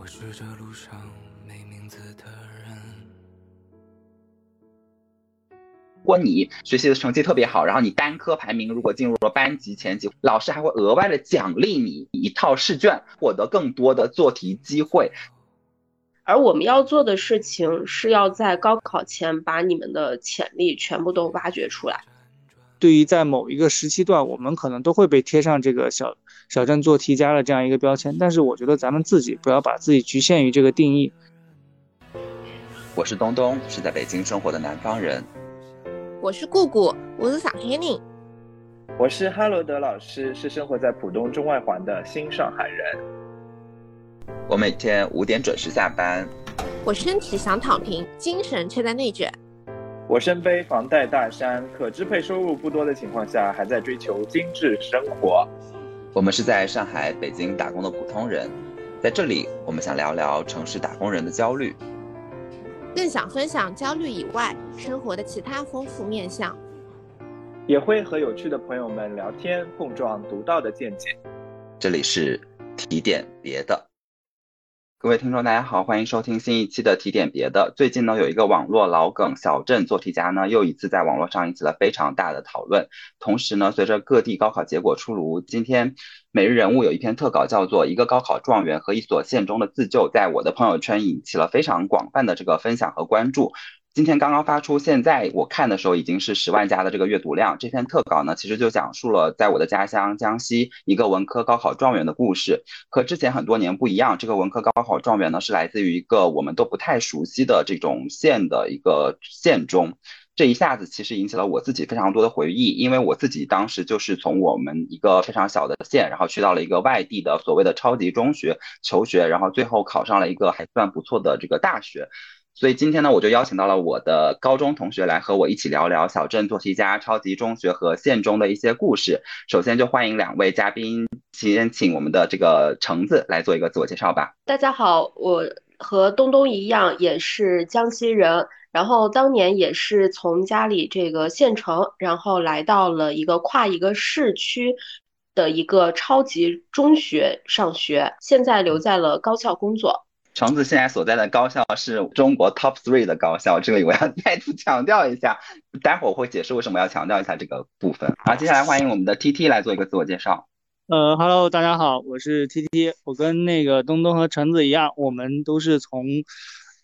我是这路上没名字的人。如果你学习的成绩特别好，然后你单科排名如果进入了班级前几，老师还会额外的奖励你一套试卷，获得更多的做题机会。而我们要做的事情是要在高考前把你们的潜力全部都挖掘出来。对于在某一个时期段，我们可能都会被贴上这个小小镇做题家的这样一个标签，但是我觉得咱们自己不要把自己局限于这个定义。我是东东，是在北京生活的南方人。我是姑姑，我是上海人。我是哈罗德老师，是生活在浦东中外环的新上海人。我每天五点准时下班。我身体想躺平，精神却在内卷。我身背房贷大山，可支配收入不多的情况下，还在追求精致生活。我们是在上海、北京打工的普通人，在这里，我们想聊聊城市打工人的焦虑，更想分享焦虑以外生活的其他丰富面相，也会和有趣的朋友们聊天，碰撞独到的见解。这里是提点别的。各位听众，大家好，欢迎收听新一期的提点别的。最近呢，有一个网络老梗“小镇做题家”呢，又一次在网络上引起了非常大的讨论。同时呢，随着各地高考结果出炉，今天每日人物有一篇特稿，叫做《一个高考状元和一所县中的自救》，在我的朋友圈引起了非常广泛的这个分享和关注。今天刚刚发出，现在我看的时候已经是十万加的这个阅读量。这篇特稿呢，其实就讲述了在我的家乡江西一个文科高考状元的故事。和之前很多年不一样，这个文科高考状元呢，是来自于一个我们都不太熟悉的这种县的一个县中。这一下子其实引起了我自己非常多的回忆，因为我自己当时就是从我们一个非常小的县，然后去到了一个外地的所谓的超级中学求学，然后最后考上了一个还算不错的这个大学。所以今天呢，我就邀请到了我的高中同学来和我一起聊聊小镇做题家、超级中学和县中的一些故事。首先就欢迎两位嘉宾，先请我们的这个橙子来做一个自我介绍吧。大家好，我和东东一样，也是江西人，然后当年也是从家里这个县城，然后来到了一个跨一个市区的一个超级中学上学，现在留在了高校工作。橙子现在所在的高校是中国 top three 的高校，这里我要 再次强调一下，待会儿我会解释为什么要强调一下这个部分。好，接下来欢迎我们的 T T 来做一个自我介绍。呃，Hello，大家好，我是 T T，我跟那个东东和橙子一样，我们都是从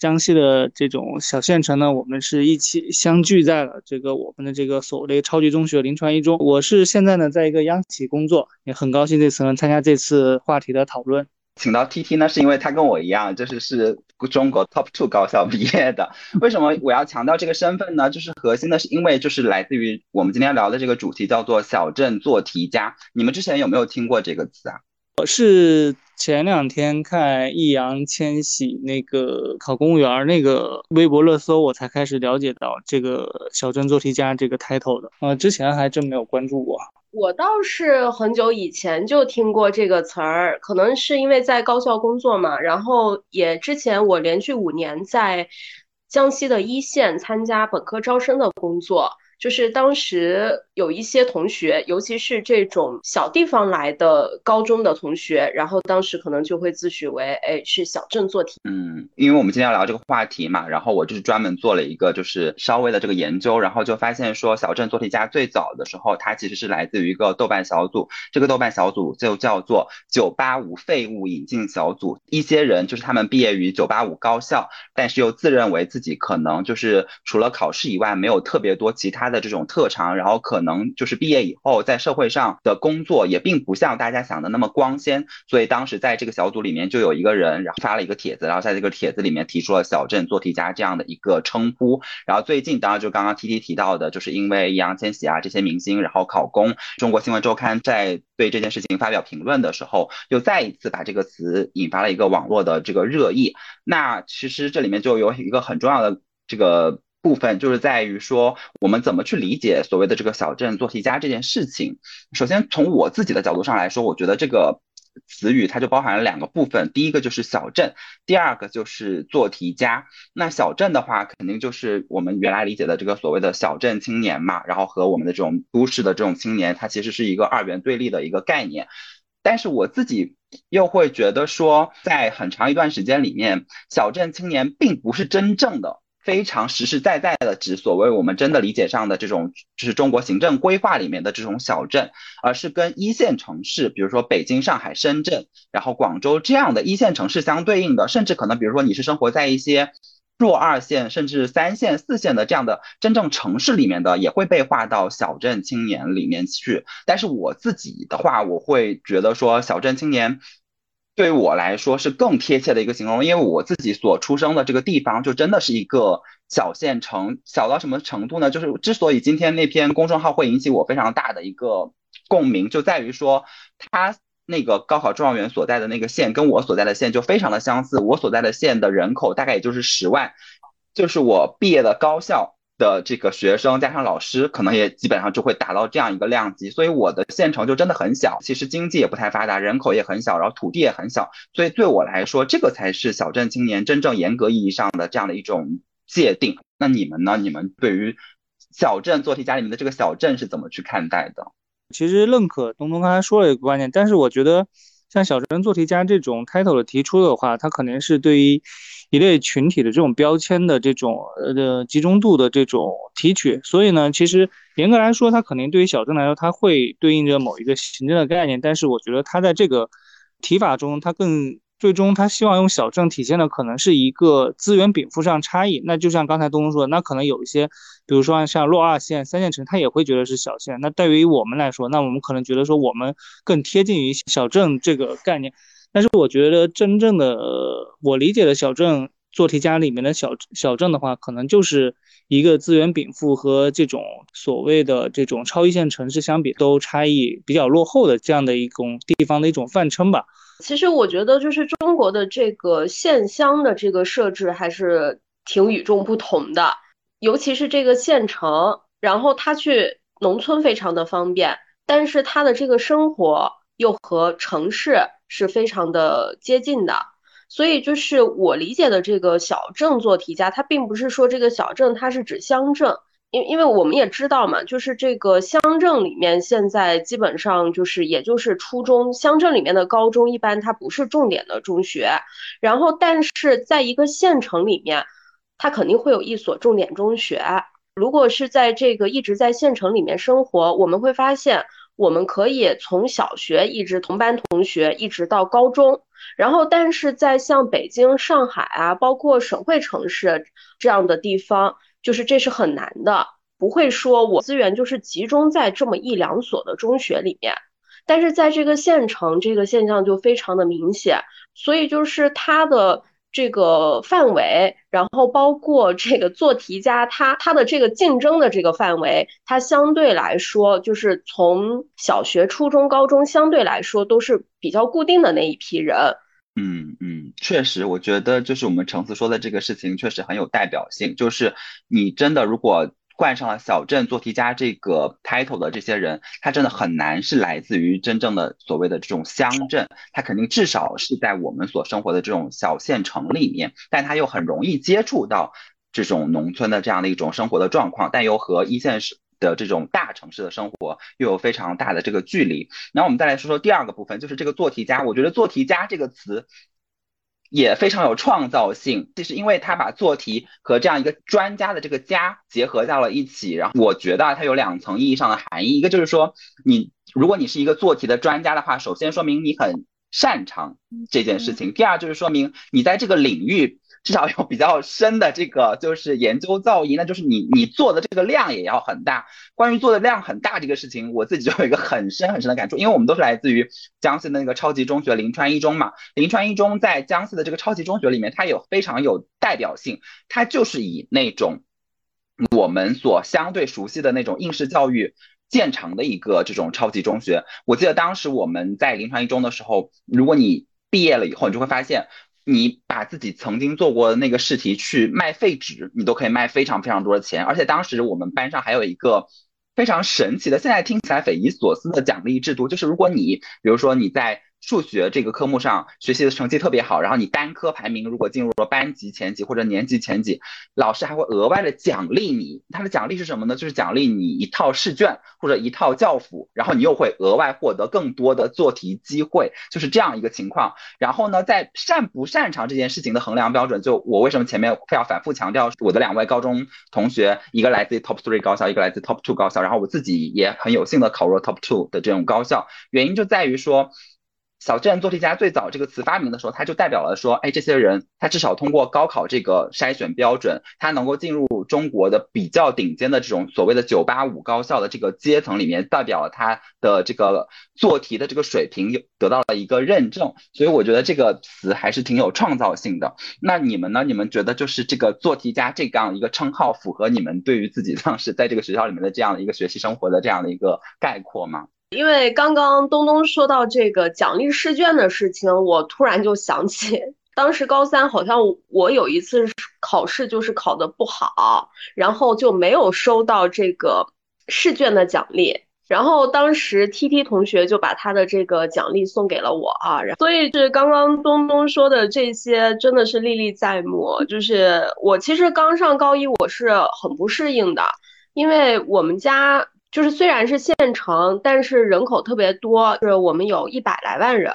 江西的这种小县城呢，我们是一起相聚在了这个我们的这个所谓的超级中学临川一中。我是现在呢在一个央企工作，也很高兴这次能参加这次话题的讨论。请到 T T 呢，是因为他跟我一样，就是是中国 Top Two 高校毕业的。为什么我要强调这个身份呢？就是核心的是因为就是来自于我们今天聊的这个主题叫做小镇做题家。你们之前有没有听过这个词啊？我是前两天看易烊千玺那个考公务员那个微博热搜，我才开始了解到这个小镇做题家这个 title 的。啊，之前还真没有关注过。我倒是很久以前就听过这个词儿，可能是因为在高校工作嘛，然后也之前我连续五年在江西的一线参加本科招生的工作。就是当时有一些同学，尤其是这种小地方来的高中的同学，然后当时可能就会自诩为，哎，是小镇做题。嗯，因为我们今天要聊这个话题嘛，然后我就是专门做了一个就是稍微的这个研究，然后就发现说，小镇做题家最早的时候，它其实是来自于一个豆瓣小组，这个豆瓣小组就叫做“九八五废物引进小组”。一些人就是他们毕业于九八五高校，但是又自认为自己可能就是除了考试以外，没有特别多其他的。的这种特长，然后可能就是毕业以后在社会上的工作也并不像大家想的那么光鲜，所以当时在这个小组里面就有一个人，然后发了一个帖子，然后在这个帖子里面提出了“小镇做题家”这样的一个称呼。然后最近当然就刚刚 T T 提到的，就是因为易烊千玺啊这些明星，然后考公，中国新闻周刊在对这件事情发表评论的时候，又再一次把这个词引发了一个网络的这个热议。那其实这里面就有一个很重要的这个。部分就是在于说，我们怎么去理解所谓的这个小镇做题家这件事情。首先，从我自己的角度上来说，我觉得这个词语它就包含了两个部分，第一个就是小镇，第二个就是做题家。那小镇的话，肯定就是我们原来理解的这个所谓的小镇青年嘛，然后和我们的这种都市的这种青年，它其实是一个二元对立的一个概念。但是我自己又会觉得说，在很长一段时间里面，小镇青年并不是真正的。非常实实在在的指所谓我们真的理解上的这种，就是中国行政规划里面的这种小镇，而是跟一线城市，比如说北京、上海、深圳，然后广州这样的一线城市相对应的，甚至可能比如说你是生活在一些弱二线甚至三线、四线的这样的真正城市里面的，也会被划到小镇青年里面去。但是我自己的话，我会觉得说小镇青年。对于我来说是更贴切的一个形容，因为我自己所出生的这个地方就真的是一个小县城，小到什么程度呢？就是之所以今天那篇公众号会引起我非常大的一个共鸣，就在于说他那个高考状元所在的那个县跟我所在的县就非常的相似，我所在的县的人口大概也就是十万，就是我毕业的高校。的这个学生加上老师，可能也基本上就会达到这样一个量级，所以我的县城就真的很小，其实经济也不太发达，人口也很小，然后土地也很小，所以对我来说，这个才是小镇青年真正严格意义上的这样的一种界定。那你们呢？你们对于小镇做题家里面的这个小镇是怎么去看待的？其实认可东东刚才说了一个观点，但是我觉得像小镇做题家这种 title 的提出的话，它可能是对于。一类群体的这种标签的这种呃集中度的这种提取，所以呢，其实严格来说，它肯定对于小镇来说，它会对应着某一个行政的概念，但是我觉得它在这个提法中，它更最终它希望用小镇体现的可能是一个资源禀赋上差异。那就像刚才东东说的，那可能有一些，比如说像弱二线、三线城，他也会觉得是小县。那对于我们来说，那我们可能觉得说我们更贴近于小镇这个概念。但是我觉得真正的我理解的小镇做题家里面的小小镇的话，可能就是一个资源禀赋和这种所谓的这种超一线城市相比都差异比较落后的这样的一种地方的一种泛称吧。其实我觉得就是中国的这个县乡的这个设置还是挺与众不同的，尤其是这个县城，然后他去农村非常的方便，但是他的这个生活又和城市。是非常的接近的，所以就是我理解的这个小镇做题家，它并不是说这个小镇它是指乡镇，因因为我们也知道嘛，就是这个乡镇里面现在基本上就是也就是初中，乡镇里面的高中一般它不是重点的中学，然后但是在一个县城里面，它肯定会有一所重点中学。如果是在这个一直在县城里面生活，我们会发现。我们可以从小学一直同班同学，一直到高中，然后但是在像北京、上海啊，包括省会城市这样的地方，就是这是很难的，不会说我资源就是集中在这么一两所的中学里面，但是在这个县城，这个现象就非常的明显，所以就是它的。这个范围，然后包括这个做题家，他他的这个竞争的这个范围，他相对来说就是从小学、初中、高中相对来说都是比较固定的那一批人。嗯嗯，确实，我觉得就是我们橙子说的这个事情确实很有代表性，就是你真的如果。冠上了小镇做题家这个 title 的这些人，他真的很难是来自于真正的所谓的这种乡镇，他肯定至少是在我们所生活的这种小县城里面，但他又很容易接触到这种农村的这样的一种生活的状况，但又和一线市的这种大城市的生活又有非常大的这个距离。然后我们再来说说第二个部分，就是这个做题家，我觉得做题家这个词。也非常有创造性，就是因为他把做题和这样一个专家的这个家结合到了一起，然后我觉得它有两层意义上的含义，一个就是说，你如果你是一个做题的专家的话，首先说明你很擅长这件事情，第二就是说明你在这个领域。至少有比较深的这个就是研究造诣，那就是你你做的这个量也要很大。关于做的量很大这个事情，我自己就有一个很深很深的感触，因为我们都是来自于江西的那个超级中学临川一中嘛。临川一中在江西的这个超级中学里面，它有非常有代表性，它就是以那种我们所相对熟悉的那种应试教育见长的一个这种超级中学。我记得当时我们在临川一中的时候，如果你毕业了以后，你就会发现。你把自己曾经做过的那个试题去卖废纸，你都可以卖非常非常多的钱。而且当时我们班上还有一个非常神奇的，现在听起来匪夷所思的奖励制度，就是如果你比如说你在数学这个科目上学习的成绩特别好，然后你单科排名如果进入了班级前几或者年级前几，老师还会额外的奖励你。他的奖励是什么呢？就是奖励你一套试卷或者一套教辅，然后你又会额外获得更多的做题机会，就是这样一个情况。然后呢，在擅不擅长这件事情的衡量标准，就我为什么前面非要反复强调，我的两位高中同学，一个来自于 top three 高校，一个来自 top two 高校，然后我自己也很有幸的考入了 top two 的这种高校，原因就在于说。小镇做题家最早这个词发明的时候，它就代表了说，哎，这些人他至少通过高考这个筛选标准，他能够进入中国的比较顶尖的这种所谓的九八五高校的这个阶层里面，代表了他的这个做题的这个水平有得到了一个认证。所以我觉得这个词还是挺有创造性的。那你们呢？你们觉得就是这个做题家这样一个称号，符合你们对于自己当时在这个学校里面的这样的一个学习生活的这样的一个概括吗？因为刚刚东东说到这个奖励试卷的事情，我突然就想起，当时高三好像我有一次考试就是考的不好，然后就没有收到这个试卷的奖励，然后当时 T T 同学就把他的这个奖励送给了我啊，所以是刚刚东东说的这些真的是历历在目。就是我其实刚上高一，我是很不适应的，因为我们家。就是虽然是县城，但是人口特别多，就是我们有一百来万人。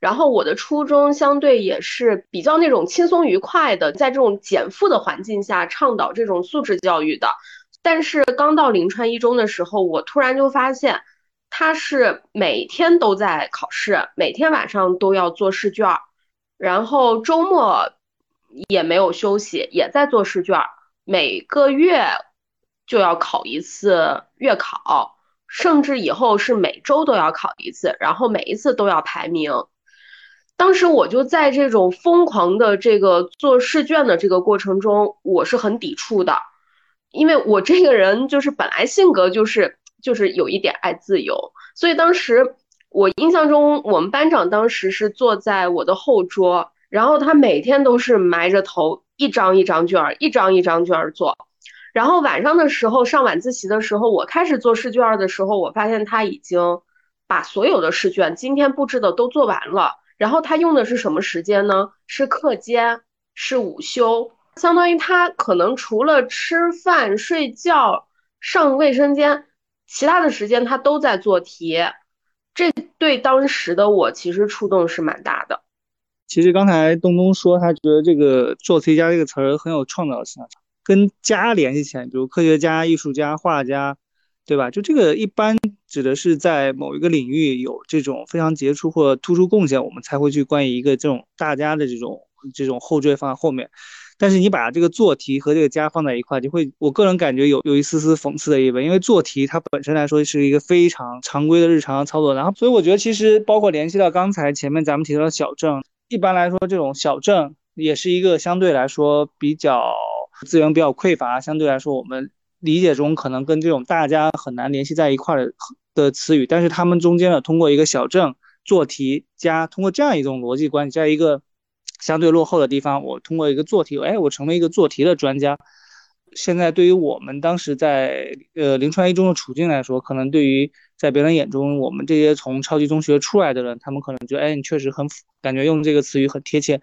然后我的初中相对也是比较那种轻松愉快的，在这种减负的环境下倡导这种素质教育的。但是刚到临川一中的时候，我突然就发现，他是每天都在考试，每天晚上都要做试卷，然后周末也没有休息，也在做试卷，每个月。就要考一次月考，甚至以后是每周都要考一次，然后每一次都要排名。当时我就在这种疯狂的这个做试卷的这个过程中，我是很抵触的，因为我这个人就是本来性格就是就是有一点爱自由，所以当时我印象中，我们班长当时是坐在我的后桌，然后他每天都是埋着头，一张一张卷儿，一张一张卷儿做。然后晚上的时候上晚自习的时候，我开始做试卷的时候，我发现他已经把所有的试卷今天布置的都做完了。然后他用的是什么时间呢？是课间，是午休，相当于他可能除了吃饭、睡觉、上卫生间，其他的时间他都在做题。这对当时的我其实触动是蛮大的。其实刚才东东说，他觉得这个“做题家”这个词儿很有创造性。跟家联系起来，比如科学家、艺术家、画家，对吧？就这个一般指的是在某一个领域有这种非常杰出或突出贡献，我们才会去关于一个这种大家的这种这种后缀放在后面。但是你把这个做题和这个家放在一块，就会我个人感觉有有一丝丝讽刺的意味，因为做题它本身来说是一个非常常规的日常操作。然后，所以我觉得其实包括联系到刚才前面咱们提到的小镇，一般来说这种小镇也是一个相对来说比较。资源比较匮乏，相对来说，我们理解中可能跟这种大家很难联系在一块的的词语，但是他们中间呢，通过一个小镇做题加通过这样一种逻辑关系，在一个相对落后的地方，我通过一个做题，哎，我成为一个做题的专家。现在对于我们当时在呃临川一中的处境来说，可能对于在别人眼中，我们这些从超级中学出来的人，他们可能觉得，哎，你确实很感觉用这个词语很贴切。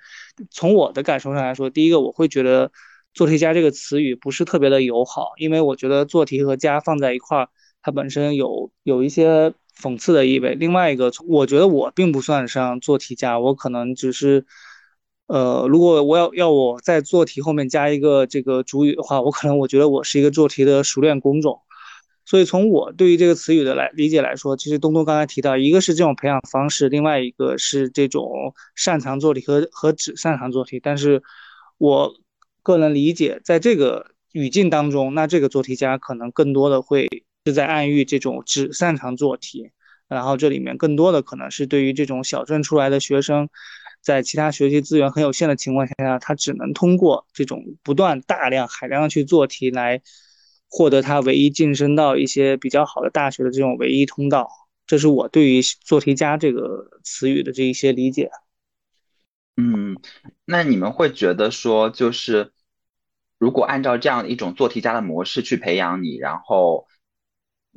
从我的感受上来说，第一个我会觉得。做题家这个词语不是特别的友好，因为我觉得做题和家放在一块儿，它本身有有一些讽刺的意味。另外一个，我觉得我并不算上做题家，我可能只是，呃，如果我要要我在做题后面加一个这个主语的话，我可能我觉得我是一个做题的熟练工种。所以从我对于这个词语的来理解来说，其实东东刚才提到，一个是这种培养方式，另外一个是这种擅长做题和和只擅长做题，但是我。个人理解，在这个语境当中，那这个做题家可能更多的会是在暗喻这种只擅长做题，然后这里面更多的可能是对于这种小镇出来的学生，在其他学习资源很有限的情况下，他只能通过这种不断大量海量去做题来获得他唯一晋升到一些比较好的大学的这种唯一通道。这是我对于做题家这个词语的这一些理解。嗯，那你们会觉得说，就是如果按照这样一种做题家的模式去培养你，然后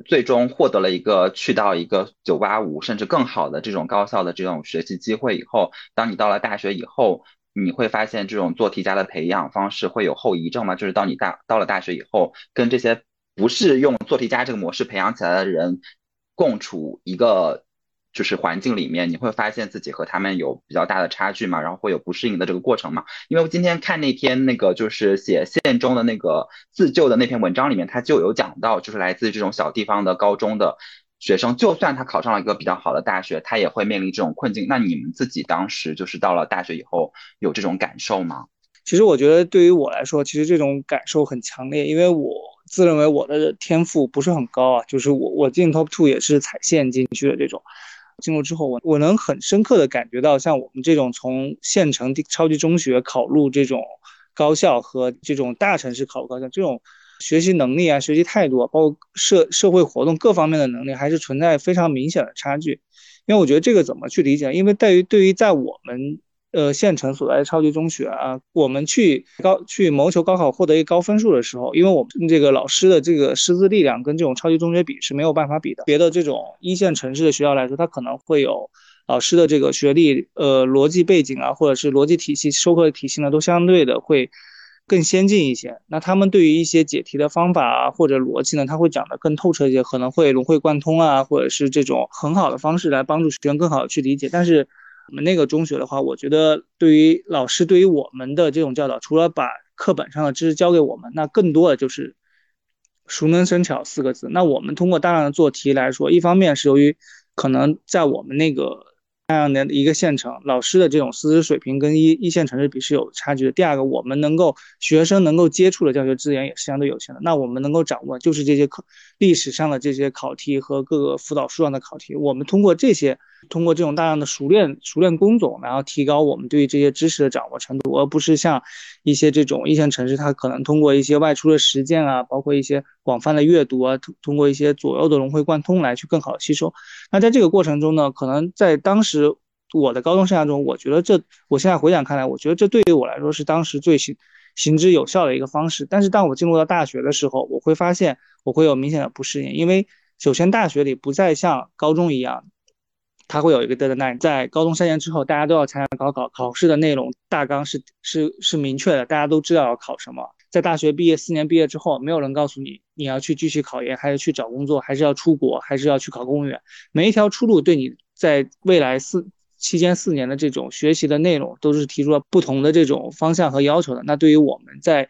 最终获得了一个去到一个九八五甚至更好的这种高校的这种学习机会以后，当你到了大学以后，你会发现这种做题家的培养方式会有后遗症吗？就是当你大到了大学以后，跟这些不是用做题家这个模式培养起来的人共处一个。就是环境里面，你会发现自己和他们有比较大的差距嘛，然后会有不适应的这个过程嘛。因为我今天看那篇那个就是写县中的那个自救的那篇文章里面，他就有讲到，就是来自这种小地方的高中的学生，就算他考上了一个比较好的大学，他也会面临这种困境。那你们自己当时就是到了大学以后有这种感受吗？其实我觉得对于我来说，其实这种感受很强烈，因为我自认为我的天赋不是很高啊，就是我我进 top two 也是踩线进去的这种。进入之后，我我能很深刻的感觉到，像我们这种从县城超级中学考入这种高校和这种大城市考入高校，这种学习能力啊、学习态度啊，包括社社会活动各方面的能力，还是存在非常明显的差距。因为我觉得这个怎么去理解？因为对于对于在我们。呃，县城所在的超级中学啊，我们去高去谋求高考获得一高分数的时候，因为我们这个老师的这个师资力量跟这种超级中学比是没有办法比的。别的这种一线城市的学校来说，它可能会有老师的这个学历、呃逻辑背景啊，或者是逻辑体系、授课体系呢，都相对的会更先进一些。那他们对于一些解题的方法啊，或者逻辑呢，他会讲的更透彻一些，可能会融会贯通啊，或者是这种很好的方式来帮助学生更好的去理解。但是我们那个中学的话，我觉得对于老师对于我们的这种教导，除了把课本上的知识教给我们，那更多的就是熟能生巧四个字。那我们通过大量的做题来说，一方面是由于可能在我们那个。那样的一个县城，老师的这种师资水平跟一一线城市比是有差距的。第二个，我们能够学生能够接触的教学资源也是相对有限的。那我们能够掌握就是这些考历史上的这些考题和各个辅导书上的考题。我们通过这些，通过这种大量的熟练熟练工种，然后提高我们对于这些知识的掌握程度，而不是像一些这种一线城市，它可能通过一些外出的实践啊，包括一些广泛的阅读啊，通通过一些左右的融会贯通来去更好的吸收。那在这个过程中呢，可能在当时。我的高中生涯中，我觉得这，我现在回想看来，我觉得这对于我来说是当时最行行之有效的一个方式。但是当我进入到大学的时候，我会发现我会有明显的不适应，因为首先大学里不再像高中一样，它会有一个 deadline，在高中三年之后，大家都要参加高考，考试的内容大纲是是是明确的，大家都知道要考什么。在大学毕业四年毕业之后，没有人告诉你你要去继续考研，还是去找工作，还是要出国，还是要去考公务员。每一条出路对你在未来四。期间四年的这种学习的内容，都是提出了不同的这种方向和要求的。那对于我们在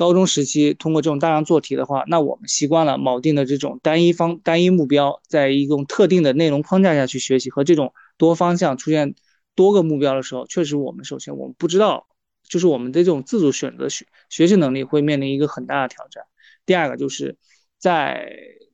高中时期通过这种大量做题的话，那我们习惯了铆定的这种单一方单一目标，在一种特定的内容框架下去学习，和这种多方向出现多个目标的时候，确实我们首先我们不知道，就是我们的这种自主选择学学习能力会面临一个很大的挑战。第二个就是在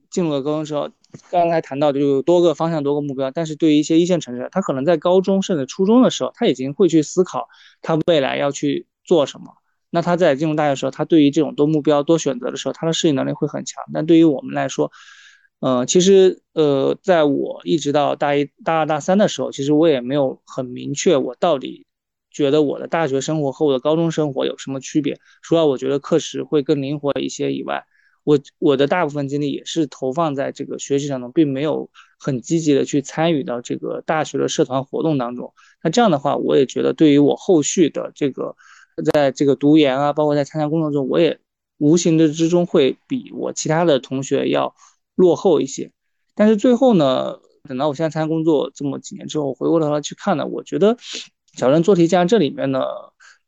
进入了高中时候。刚才谈到的就有多个方向、多个目标，但是对于一些一线城市，他可能在高中甚至初中的时候，他已经会去思考他未来要去做什么。那他在进入大学的时候，他对于这种多目标、多选择的时候，他的适应能力会很强。但对于我们来说，呃，其实呃，在我一直到大一、大二、大三的时候，其实我也没有很明确我到底觉得我的大学生活和我的高中生活有什么区别。除了我觉得课时会更灵活一些以外。我我的大部分精力也是投放在这个学习当中，并没有很积极的去参与到这个大学的社团活动当中。那这样的话，我也觉得对于我后续的这个，在这个读研啊，包括在参加工作中，我也无形的之中会比我其他的同学要落后一些。但是最后呢，等到我现在参加工作这么几年之后，回过头来去看呢，我觉得小镇做题家这里面呢。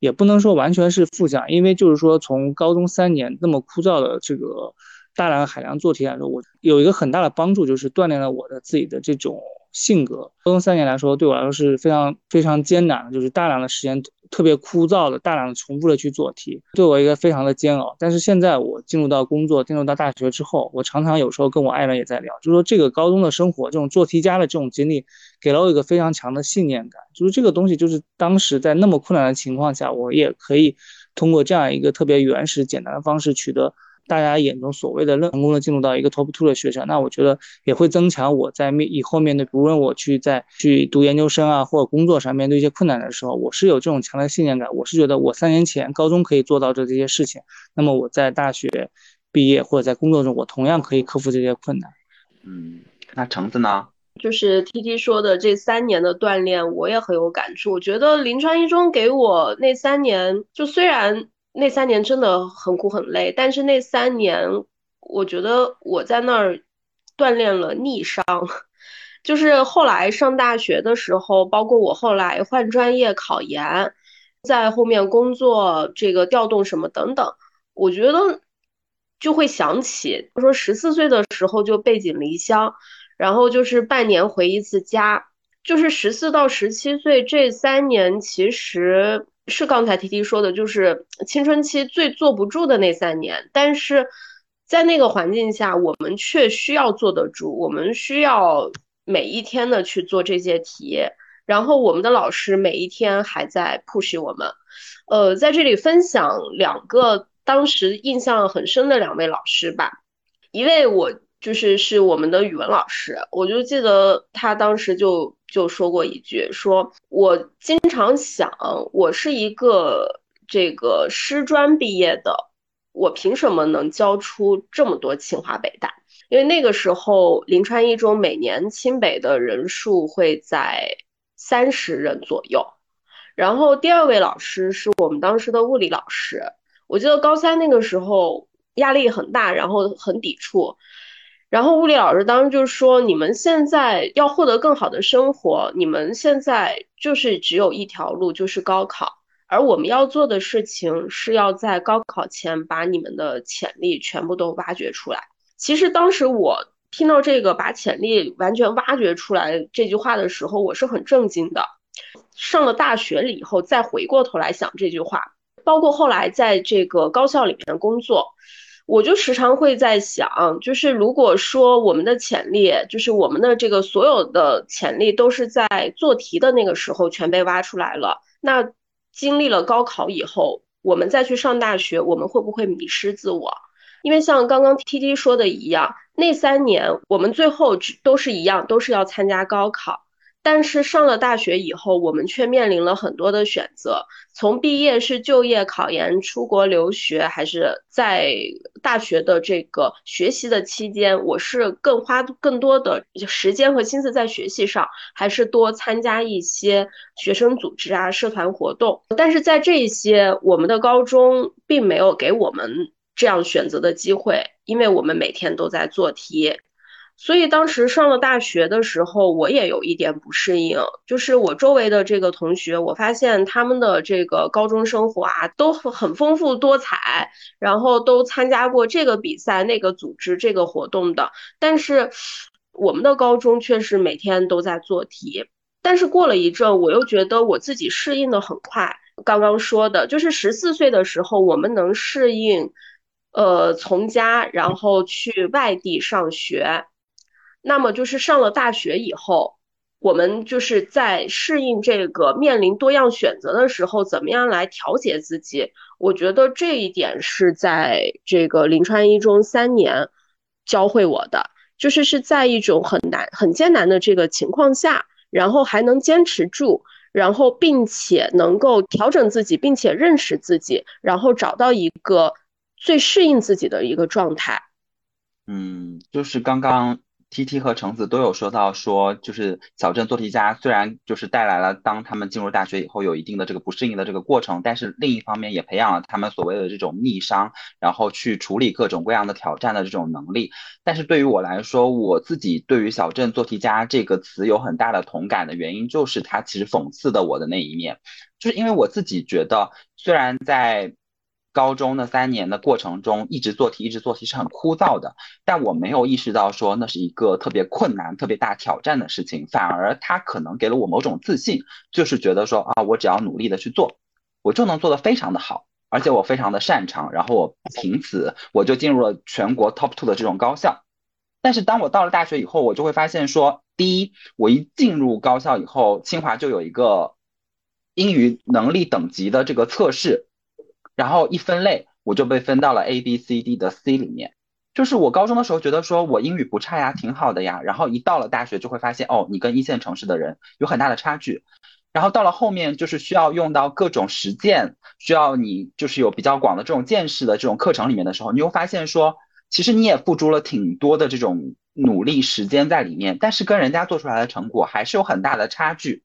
也不能说完全是负向，因为就是说从高中三年那么枯燥的这个大量海量做题来说，我有一个很大的帮助，就是锻炼了我的自己的这种。性格，高中三年来说，对我来说是非常非常艰难的，就是大量的时间特别枯燥的，大量的重复的去做题，对我一个非常的煎熬。但是现在我进入到工作，进入到大学之后，我常常有时候跟我爱人也在聊，就说这个高中的生活，这种做题家的这种经历，给了我一个非常强的信念感，就是这个东西，就是当时在那么困难的情况下，我也可以通过这样一个特别原始简单的方式取得。大家眼中所谓的成功的进入到一个 top two 的学校，那我觉得也会增强我在面以后面对，无论我去在去读研究生啊，或者工作上面对一些困难的时候，我是有这种强的信念感。我是觉得我三年前高中可以做到的这些事情，那么我在大学毕业或者在工作中，我同样可以克服这些困难。嗯，那橙子呢？就是 T T 说的这三年的锻炼，我也很有感触。我觉得临川一中给我那三年，就虽然那三年真的很苦很累，但是那三年，我觉得我在那儿锻炼了逆商。就是后来上大学的时候，包括我后来换专业、考研，在后面工作这个调动什么等等，我觉得就会想起，说十四岁的时候就背井离乡。然后就是半年回一次家，就是十四到十七岁这三年，其实是刚才 T T 说的，就是青春期最坐不住的那三年。但是在那个环境下，我们却需要坐得住，我们需要每一天的去做这些题，然后我们的老师每一天还在 push 我们。呃，在这里分享两个当时印象很深的两位老师吧，一位我。就是是我们的语文老师，我就记得他当时就就说过一句，说我经常想，我是一个这个师专毕业的，我凭什么能教出这么多清华北大？因为那个时候临川一中每年清北的人数会在三十人左右。然后第二位老师是我们当时的物理老师，我记得高三那个时候压力很大，然后很抵触。然后物理老师当时就说：“你们现在要获得更好的生活，你们现在就是只有一条路，就是高考。而我们要做的事情是要在高考前把你们的潜力全部都挖掘出来。”其实当时我听到这个“把潜力完全挖掘出来”这句话的时候，我是很震惊的。上了大学了以后，再回过头来想这句话，包括后来在这个高校里面工作。我就时常会在想，就是如果说我们的潜力，就是我们的这个所有的潜力都是在做题的那个时候全被挖出来了，那经历了高考以后，我们再去上大学，我们会不会迷失自我？因为像刚刚 T T 说的一样，那三年我们最后都是一样，都是要参加高考。但是上了大学以后，我们却面临了很多的选择。从毕业是就业、考研、出国留学，还是在大学的这个学习的期间，我是更花更多的时间和心思在学习上，还是多参加一些学生组织啊、社团活动？但是在这些，我们的高中并没有给我们这样选择的机会，因为我们每天都在做题。所以当时上了大学的时候，我也有一点不适应，就是我周围的这个同学，我发现他们的这个高中生活啊，都很丰富多彩，然后都参加过这个比赛、那个组织、这个活动的。但是我们的高中却是每天都在做题。但是过了一阵，我又觉得我自己适应的很快。刚刚说的就是十四岁的时候，我们能适应，呃，从家然后去外地上学。那么就是上了大学以后，我们就是在适应这个面临多样选择的时候，怎么样来调节自己？我觉得这一点是在这个临川一中三年教会我的，就是是在一种很难、很艰难的这个情况下，然后还能坚持住，然后并且能够调整自己，并且认识自己，然后找到一个最适应自己的一个状态。嗯，就是刚刚。T T 和橙子都有说到，说就是小镇做题家虽然就是带来了当他们进入大学以后有一定的这个不适应的这个过程，但是另一方面也培养了他们所谓的这种逆商，然后去处理各种各样的挑战的这种能力。但是对于我来说，我自己对于小镇做题家这个词有很大的同感的原因，就是它其实讽刺的我的那一面，就是因为我自己觉得，虽然在高中那三年的过程中，一直做题，一直做题是很枯燥的，但我没有意识到说那是一个特别困难、特别大挑战的事情，反而它可能给了我某种自信，就是觉得说啊，我只要努力的去做，我就能做得非常的好，而且我非常的擅长，然后我凭此我就进入了全国 top two 的这种高校。但是当我到了大学以后，我就会发现说，第一，我一进入高校以后，清华就有一个英语能力等级的这个测试。然后一分类，我就被分到了 A B C D 的 C 里面。就是我高中的时候觉得说我英语不差呀，挺好的呀。然后一到了大学就会发现，哦，你跟一线城市的人有很大的差距。然后到了后面就是需要用到各种实践，需要你就是有比较广的这种见识的这种课程里面的时候，你又发现说，其实你也付出了挺多的这种努力时间在里面，但是跟人家做出来的成果还是有很大的差距。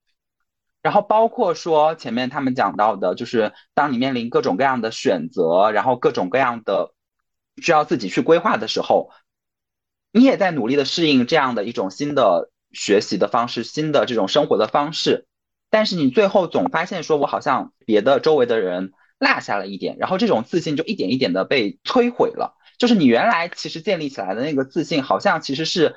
然后包括说前面他们讲到的，就是当你面临各种各样的选择，然后各种各样的需要自己去规划的时候，你也在努力的适应这样的一种新的学习的方式，新的这种生活的方式。但是你最后总发现说，我好像别的周围的人落下了一点，然后这种自信就一点一点的被摧毁了。就是你原来其实建立起来的那个自信，好像其实是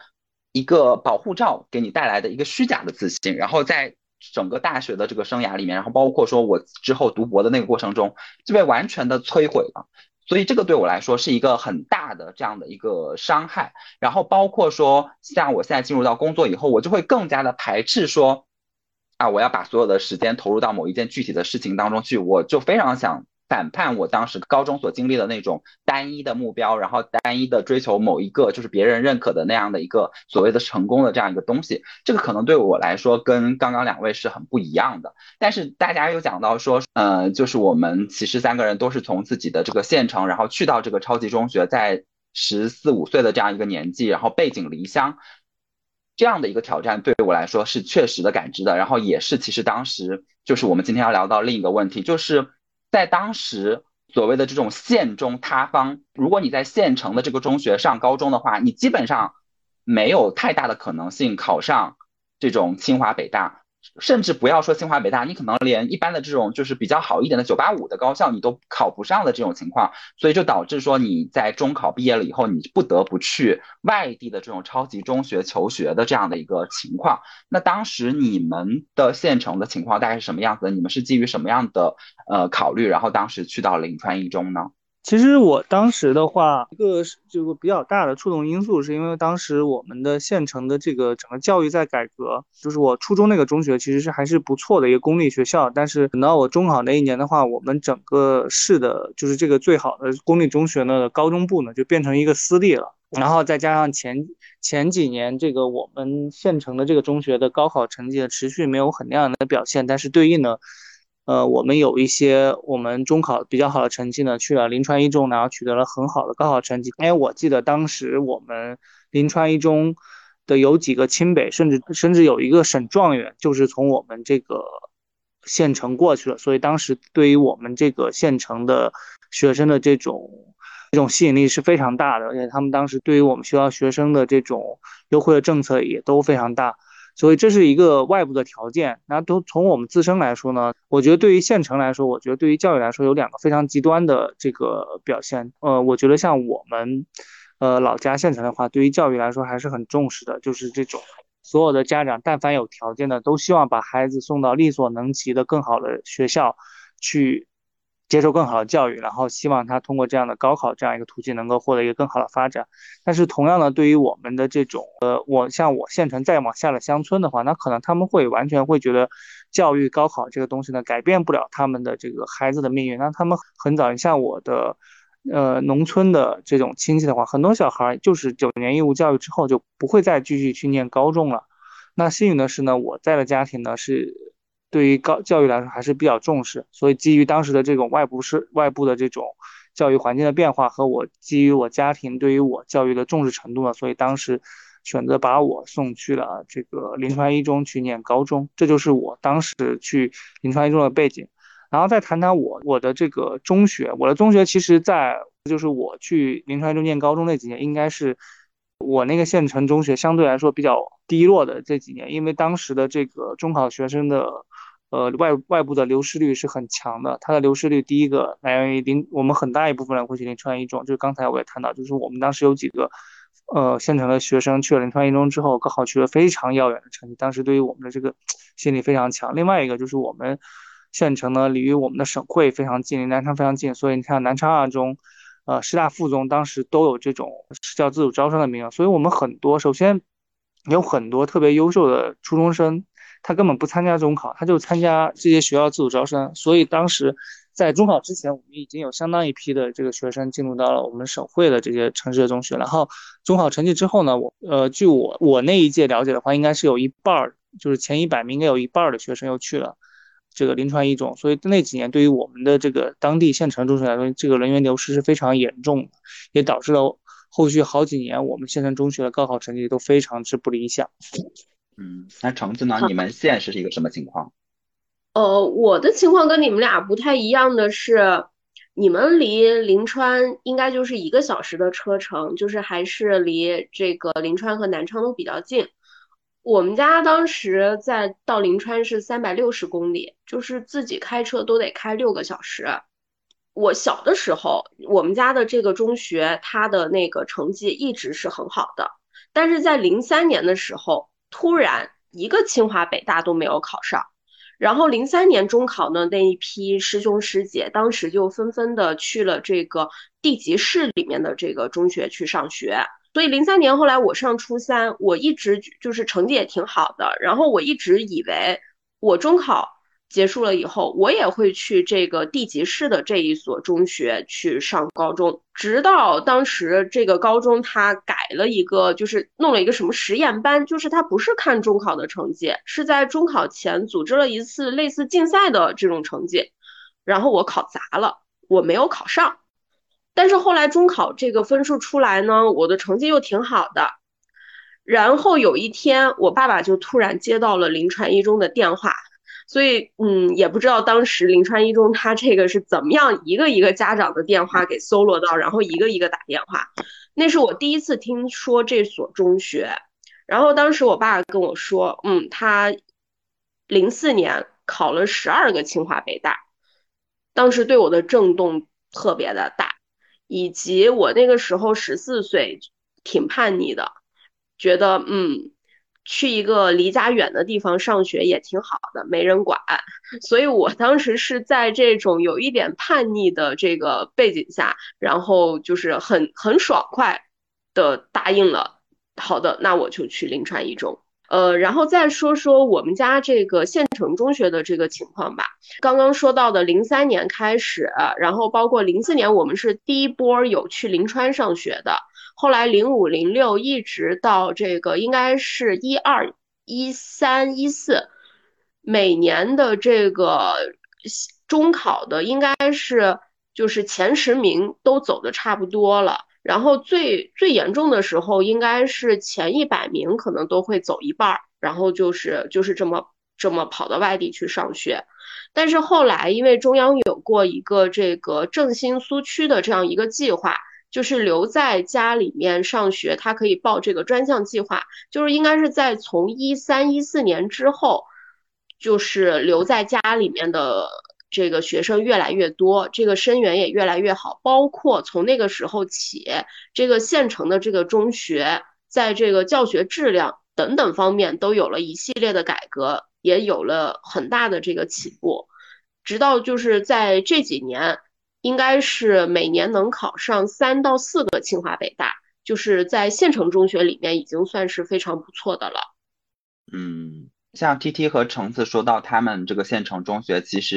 一个保护罩给你带来的一个虚假的自信，然后在。整个大学的这个生涯里面，然后包括说我之后读博的那个过程中，就被完全的摧毁了。所以这个对我来说是一个很大的这样的一个伤害。然后包括说，像我现在进入到工作以后，我就会更加的排斥说，啊，我要把所有的时间投入到某一件具体的事情当中去，我就非常想。反叛我当时高中所经历的那种单一的目标，然后单一的追求某一个就是别人认可的那样的一个所谓的成功的这样一个东西，这个可能对我来说跟刚刚两位是很不一样的。但是大家又讲到说，呃，就是我们其实三个人都是从自己的这个县城，然后去到这个超级中学，在十四五岁的这样一个年纪，然后背井离乡这样的一个挑战，对我来说是确实的感知的。然后也是其实当时就是我们今天要聊到另一个问题，就是。在当时所谓的这种县中塌方，如果你在县城的这个中学上高中的话，你基本上没有太大的可能性考上这种清华北大。甚至不要说清华北大，你可能连一般的这种就是比较好一点的九八五的高校你都考不上的这种情况，所以就导致说你在中考毕业了以后，你不得不去外地的这种超级中学求学的这样的一个情况。那当时你们的县城的情况大概是什么样子？你们是基于什么样的呃考虑，然后当时去到临川一中呢？其实我当时的话，一个这个比较大的触动因素，是因为当时我们的县城的这个整个教育在改革。就是我初中那个中学其实是还是不错的一个公立学校，但是等到我中考那一年的话，我们整个市的就是这个最好的公立中学呢，高中部呢就变成一个私立了。然后再加上前前几年这个我们县城的这个中学的高考成绩的持续没有很亮眼的表现，但是对应的。呃，我们有一些我们中考比较好的成绩呢，去了临川一中，然后取得了很好的高考成绩。因为我记得当时我们临川一中的有几个清北，甚至甚至有一个省状元，就是从我们这个县城过去了。所以当时对于我们这个县城的学生的这种这种吸引力是非常大的，而且他们当时对于我们学校学生的这种优惠的政策也都非常大。所以这是一个外部的条件，那都从我们自身来说呢，我觉得对于县城来说，我觉得对于教育来说有两个非常极端的这个表现。呃，我觉得像我们，呃，老家县城的话，对于教育来说还是很重视的，就是这种所有的家长但凡有条件的，都希望把孩子送到力所能及的更好的学校去。接受更好的教育，然后希望他通过这样的高考这样一个途径能够获得一个更好的发展。但是同样的，对于我们的这种呃，我像我县城再往下的乡村的话，那可能他们会完全会觉得教育高考这个东西呢，改变不了他们的这个孩子的命运。那他们很早像我的呃农村的这种亲戚的话，很多小孩就是九年义务教育之后就不会再继续去念高中了。那幸运的是呢，我在的家庭呢是。对于高教育来说还是比较重视，所以基于当时的这种外部是外部的这种教育环境的变化和我基于我家庭对于我教育的重视程度呢，所以当时选择把我送去了这个临川一中去念高中，这就是我当时去临川一中的背景。然后再谈谈我我的这个中学，我的中学其实在就是我去临川一中念高中那几年，应该是我那个县城中学相对来说比较低落的这几年，因为当时的这个中考学生的。呃，外外部的流失率是很强的。它的流失率，第一个来源于临，我们很大一部分人会去临川一中，就是刚才我也谈到，就是我们当时有几个，呃，县城的学生去了临川一中之后，高考取得非常耀眼的成绩，当时对于我们的这个心理非常强。另外一个就是我们县城呢，离我们的省会非常近，离南昌非常近，所以你看南昌二中、呃师大附中当时都有这种市教自主招生的名额，所以我们很多首先有很多特别优秀的初中生。他根本不参加中考，他就参加这些学校自主招生。所以当时在中考之前，我们已经有相当一批的这个学生进入到了我们省会的这些城市的中学。然后中考成绩之后呢，我呃，据我我那一届了解的话，应该是有一半儿，就是前一百名应该有一半儿的学生又去了这个临川一中。所以那几年对于我们的这个当地县城中学来说，这个人员流失是非常严重的，也导致了后续好几年我们县城中学的高考成绩都非常之不理想。嗯，那橙子呢？你们现实是一个什么情况？呃，我的情况跟你们俩不太一样的是，你们离临川应该就是一个小时的车程，就是还是离这个临川和南昌都比较近。我们家当时在到临川是三百六十公里，就是自己开车都得开六个小时。我小的时候，我们家的这个中学，它的那个成绩一直是很好的，但是在零三年的时候，突然一个清华北大都没有考上，然后零三年中考呢，那一批师兄师姐当时就纷纷的去了这个地级市里面的这个中学去上学。所以零三年后来我上初三，我一直就是成绩也挺好的，然后我一直以为我中考结束了以后，我也会去这个地级市的这一所中学去上高中。直到当时这个高中他改了一个，就是弄了一个什么实验班，就是他不是看中考的成绩，是在中考前组织了一次类似竞赛的这种成绩，然后我考砸了，我没有考上。但是后来中考这个分数出来呢，我的成绩又挺好的。然后有一天，我爸爸就突然接到了临川一中的电话，所以嗯，也不知道当时临川一中他这个是怎么样一个一个家长的电话给搜罗到，然后一个一个打电话。那是我第一次听说这所中学。然后当时我爸跟我说，嗯，他零四年考了十二个清华北大，当时对我的震动特别的大。以及我那个时候十四岁，挺叛逆的，觉得嗯，去一个离家远的地方上学也挺好的，没人管。所以我当时是在这种有一点叛逆的这个背景下，然后就是很很爽快的答应了。好的，那我就去临川一中。呃，然后再说说我们家这个县城中学的这个情况吧。刚刚说到的零三年开始，然后包括零四年，我们是第一波有去临川上学的。后来零五、零六一直到这个应该是一二、一三、一四，每年的这个中考的应该是就是前十名都走的差不多了。然后最最严重的时候，应该是前一百名可能都会走一半儿，然后就是就是这么这么跑到外地去上学。但是后来，因为中央有过一个这个振兴苏区的这样一个计划，就是留在家里面上学，他可以报这个专项计划，就是应该是在从一三一四年之后，就是留在家里面的。这个学生越来越多，这个生源也越来越好，包括从那个时候起，这个县城的这个中学，在这个教学质量等等方面都有了一系列的改革，也有了很大的这个起步，直到就是在这几年，应该是每年能考上三到四个清华北大，就是在县城中学里面已经算是非常不错的了。嗯。像 T T 和橙子说到，他们这个县城中学，其实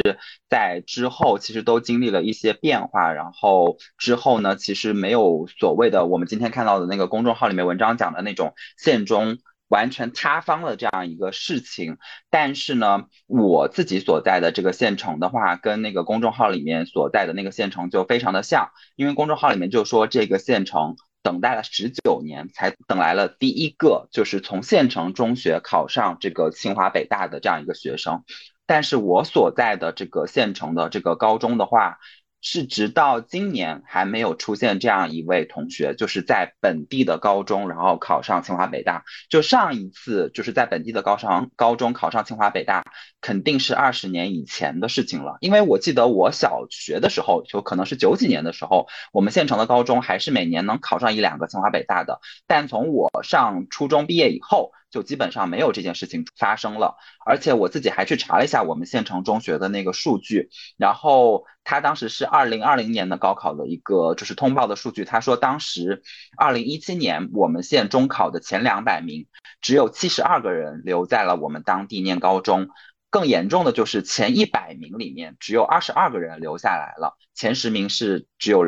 在之后其实都经历了一些变化，然后之后呢，其实没有所谓的我们今天看到的那个公众号里面文章讲的那种县中完全塌方了这样一个事情。但是呢，我自己所在的这个县城的话，跟那个公众号里面所在的那个县城就非常的像，因为公众号里面就说这个县城。等待了十九年，才等来了第一个，就是从县城中学考上这个清华北大的这样一个学生。但是我所在的这个县城的这个高中的话。是直到今年还没有出现这样一位同学，就是在本地的高中，然后考上清华北大。就上一次就是在本地的高上高中考上清华北大，肯定是二十年以前的事情了。因为我记得我小学的时候，就可能是九几年的时候，我们县城的高中还是每年能考上一两个清华北大的。但从我上初中毕业以后，就基本上没有这件事情发生了，而且我自己还去查了一下我们县城中学的那个数据，然后他当时是二零二零年的高考的一个就是通报的数据，他说当时二零一七年我们县中考的前两百名只有七十二个人留在了我们当地念高中，更严重的就是前一百名里面只有二十二个人留下来了，前十名是只有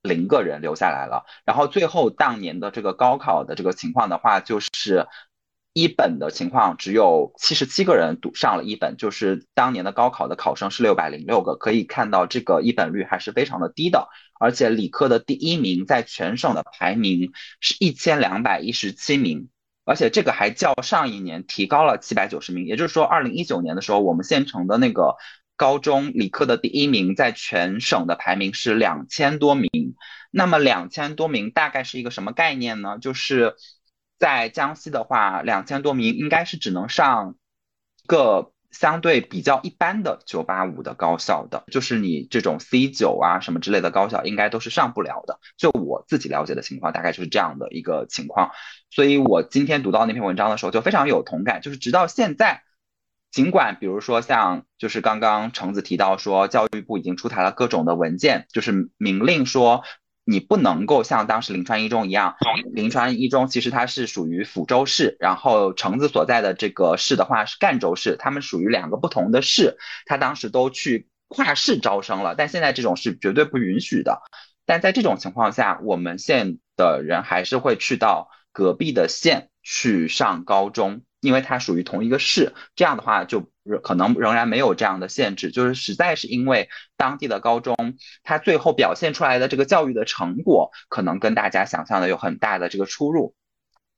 零个人留下来了，然后最后当年的这个高考的这个情况的话就是。一本的情况只有七十七个人读上了一本，就是当年的高考的考生是六百零六个，可以看到这个一本率还是非常的低的。而且理科的第一名在全省的排名是一千两百一十七名，而且这个还较上一年提高了七百九十名。也就是说，二零一九年的时候，我们县城的那个高中理科的第一名在全省的排名是两千多名。那么两千多名大概是一个什么概念呢？就是在江西的话，两千多名应该是只能上个相对比较一般的九八五的高校的，就是你这种 C 九啊什么之类的高校，应该都是上不了的。就我自己了解的情况，大概就是这样的一个情况。所以我今天读到那篇文章的时候，就非常有同感。就是直到现在，尽管比如说像就是刚刚橙子提到说，教育部已经出台了各种的文件，就是明令说。你不能够像当时临川一中一样，临川一中其实它是属于抚州市，然后橙子所在的这个市的话是赣州市，他们属于两个不同的市，他当时都去跨市招生了，但现在这种是绝对不允许的。但在这种情况下，我们县的人还是会去到隔壁的县去上高中。因为它属于同一个市，这样的话就可能仍然没有这样的限制，就是实在是因为当地的高中，它最后表现出来的这个教育的成果，可能跟大家想象的有很大的这个出入。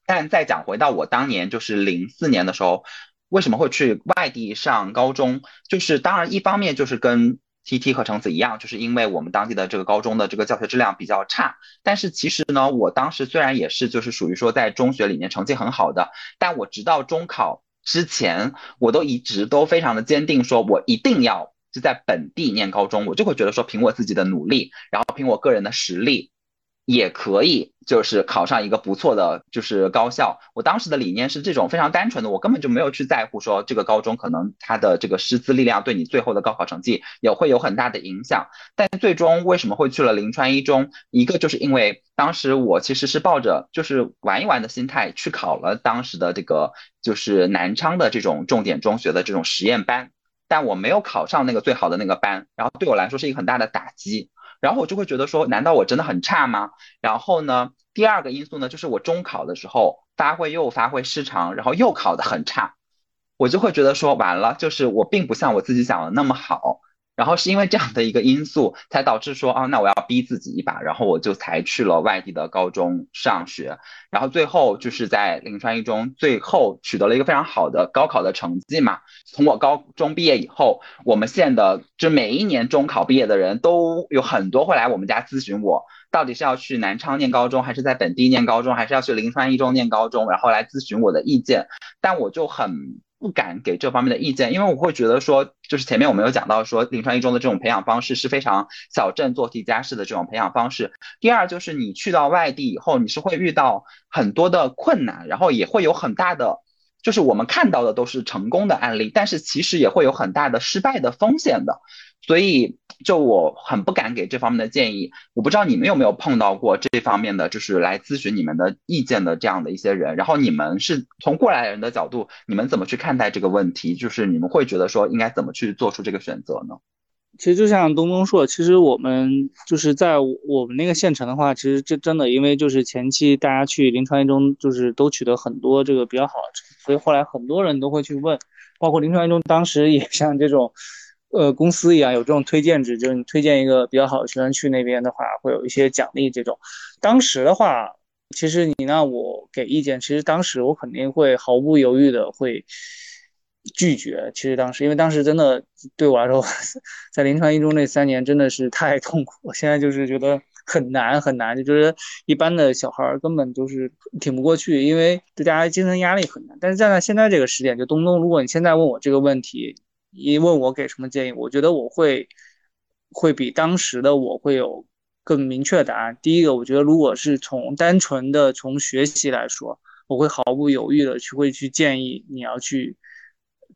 但再讲回到我当年就是零四年的时候，为什么会去外地上高中？就是当然一方面就是跟。T T 和橙子一样，就是因为我们当地的这个高中的这个教学质量比较差。但是其实呢，我当时虽然也是就是属于说在中学里面成绩很好的，但我直到中考之前，我都一直都非常的坚定，说我一定要就在本地念高中。我就会觉得说，凭我自己的努力，然后凭我个人的实力。也可以，就是考上一个不错的，就是高校。我当时的理念是这种非常单纯的，我根本就没有去在乎说这个高中可能它的这个师资力量对你最后的高考成绩也会有很大的影响。但最终为什么会去了临川一中？一个就是因为当时我其实是抱着就是玩一玩的心态去考了当时的这个就是南昌的这种重点中学的这种实验班，但我没有考上那个最好的那个班，然后对我来说是一个很大的打击。然后我就会觉得说，难道我真的很差吗？然后呢，第二个因素呢，就是我中考的时候发挥又发挥失常，然后又考得很差，我就会觉得说，完了，就是我并不像我自己想的那么好。然后是因为这样的一个因素，才导致说啊，那我要逼自己一把，然后我就才去了外地的高中上学，然后最后就是在临川一中，最后取得了一个非常好的高考的成绩嘛。从我高中毕业以后，我们县的就每一年中考毕业的人都有很多会来我们家咨询我，到底是要去南昌念高中，还是在本地念高中，还是要去临川一中念高中，然后来咨询我的意见，但我就很。不敢给这方面的意见，因为我会觉得说，就是前面我们有讲到说，临川一中的这种培养方式是非常小镇做题家式的这种培养方式。第二就是你去到外地以后，你是会遇到很多的困难，然后也会有很大的，就是我们看到的都是成功的案例，但是其实也会有很大的失败的风险的。所以，就我很不敢给这方面的建议。我不知道你们有没有碰到过这方面的，就是来咨询你们的意见的这样的一些人。然后你们是从过来人的角度，你们怎么去看待这个问题？就是你们会觉得说应该怎么去做出这个选择呢？其实就像东东说，其实我们就是在我们那个县城的话，其实这真的因为就是前期大家去临川一中，就是都取得很多这个比较好的成，所以后来很多人都会去问，包括临川一中当时也像这种。呃，公司一样有这种推荐制，就是你推荐一个比较好的学生去那边的话，会有一些奖励。这种，当时的话，其实你让我给意见，其实当时我肯定会毫不犹豫的会拒绝。其实当时，因为当时真的对我来说，在临床一中那三年真的是太痛苦。我现在就是觉得很难很难，就觉得一般的小孩根本就是挺不过去，因为对大家精神压力很大。但是站在现在这个时点，就东东，如果你现在问我这个问题。你问我给什么建议，我觉得我会会比当时的我会有更明确的答案。第一个，我觉得如果是从单纯的从学习来说，我会毫不犹豫的去会去建议你要去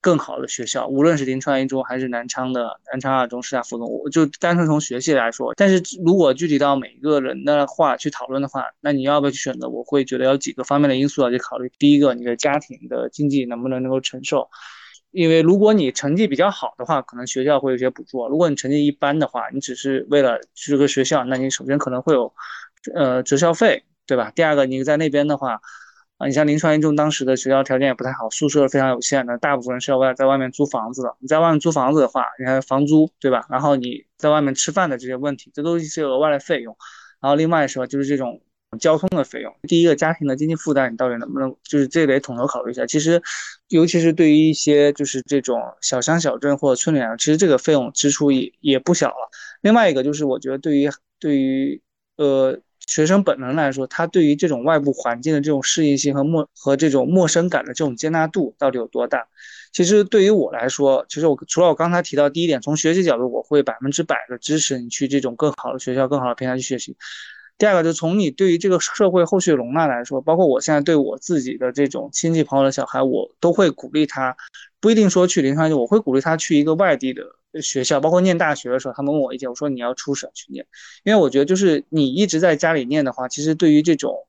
更好的学校，无论是临川一中还是南昌的南昌二中、师大附中，我就单纯从学习来说。但是如果具体到每一个人的话去讨论的话，那你要不要去选择？我会觉得有几个方面的因素要去考虑。第一个，你的家庭的经济能不能能够承受。因为如果你成绩比较好的话，可能学校会有些补助；如果你成绩一般的话，你只是为了去这个学校，那你首先可能会有，呃，择校费，对吧？第二个，你在那边的话，你像临川一中当时的学校条件也不太好，宿舍非常有限的，大部分人是要外在外面租房子的。你在外面租房子的话，你看房租对吧？然后你在外面吃饭的这些问题，这都是一些额外的费用。然后另外说就是这种交通的费用，第一个家庭的经济负担，你到底能不能就是这得统筹考虑一下。其实，尤其是对于一些就是这种小乡小镇或者村里来说，其实这个费用支出也也不小了。另外一个就是我觉得对于对于呃。学生本人来说，他对于这种外部环境的这种适应性和陌和这种陌生感的这种接纳度到底有多大？其实对于我来说，其实我除了我刚才提到第一点，从学习角度，我会百分之百的支持你去这种更好的学校、更好的平台去学习。第二个，就从你对于这个社会后续容纳来说，包括我现在对我自己的这种亲戚朋友的小孩，我都会鼓励他，不一定说去临川，我会鼓励他去一个外地的。学校包括念大学的时候，他们问我意见，我说你要出省去念，因为我觉得就是你一直在家里念的话，其实对于这种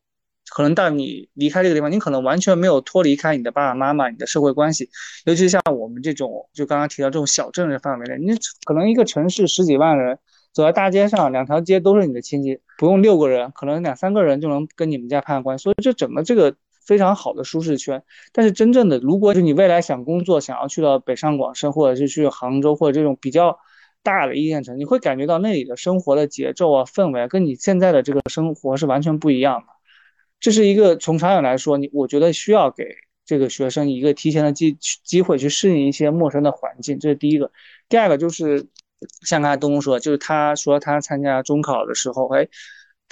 可能到你离开这个地方，你可能完全没有脱离开你的爸爸妈妈、你的社会关系，尤其像我们这种就刚刚提到这种小镇的范围内，你可能一个城市十几万人走在大街上，两条街都是你的亲戚，不用六个人，可能两三个人就能跟你们家攀上关系，所以这整个这个。非常好的舒适圈，但是真正的，如果是你未来想工作，想要去到北上广深，或者是去杭州，或者这种比较大的一线城，你会感觉到那里的生活的节奏啊、氛围啊，跟你现在的这个生活是完全不一样的。这是一个从长远来说，你我觉得需要给这个学生一个提前的机机会去适应一些陌生的环境，这是第一个。第二个就是像刚才东东说，就是他说他参加中考的时候，哎。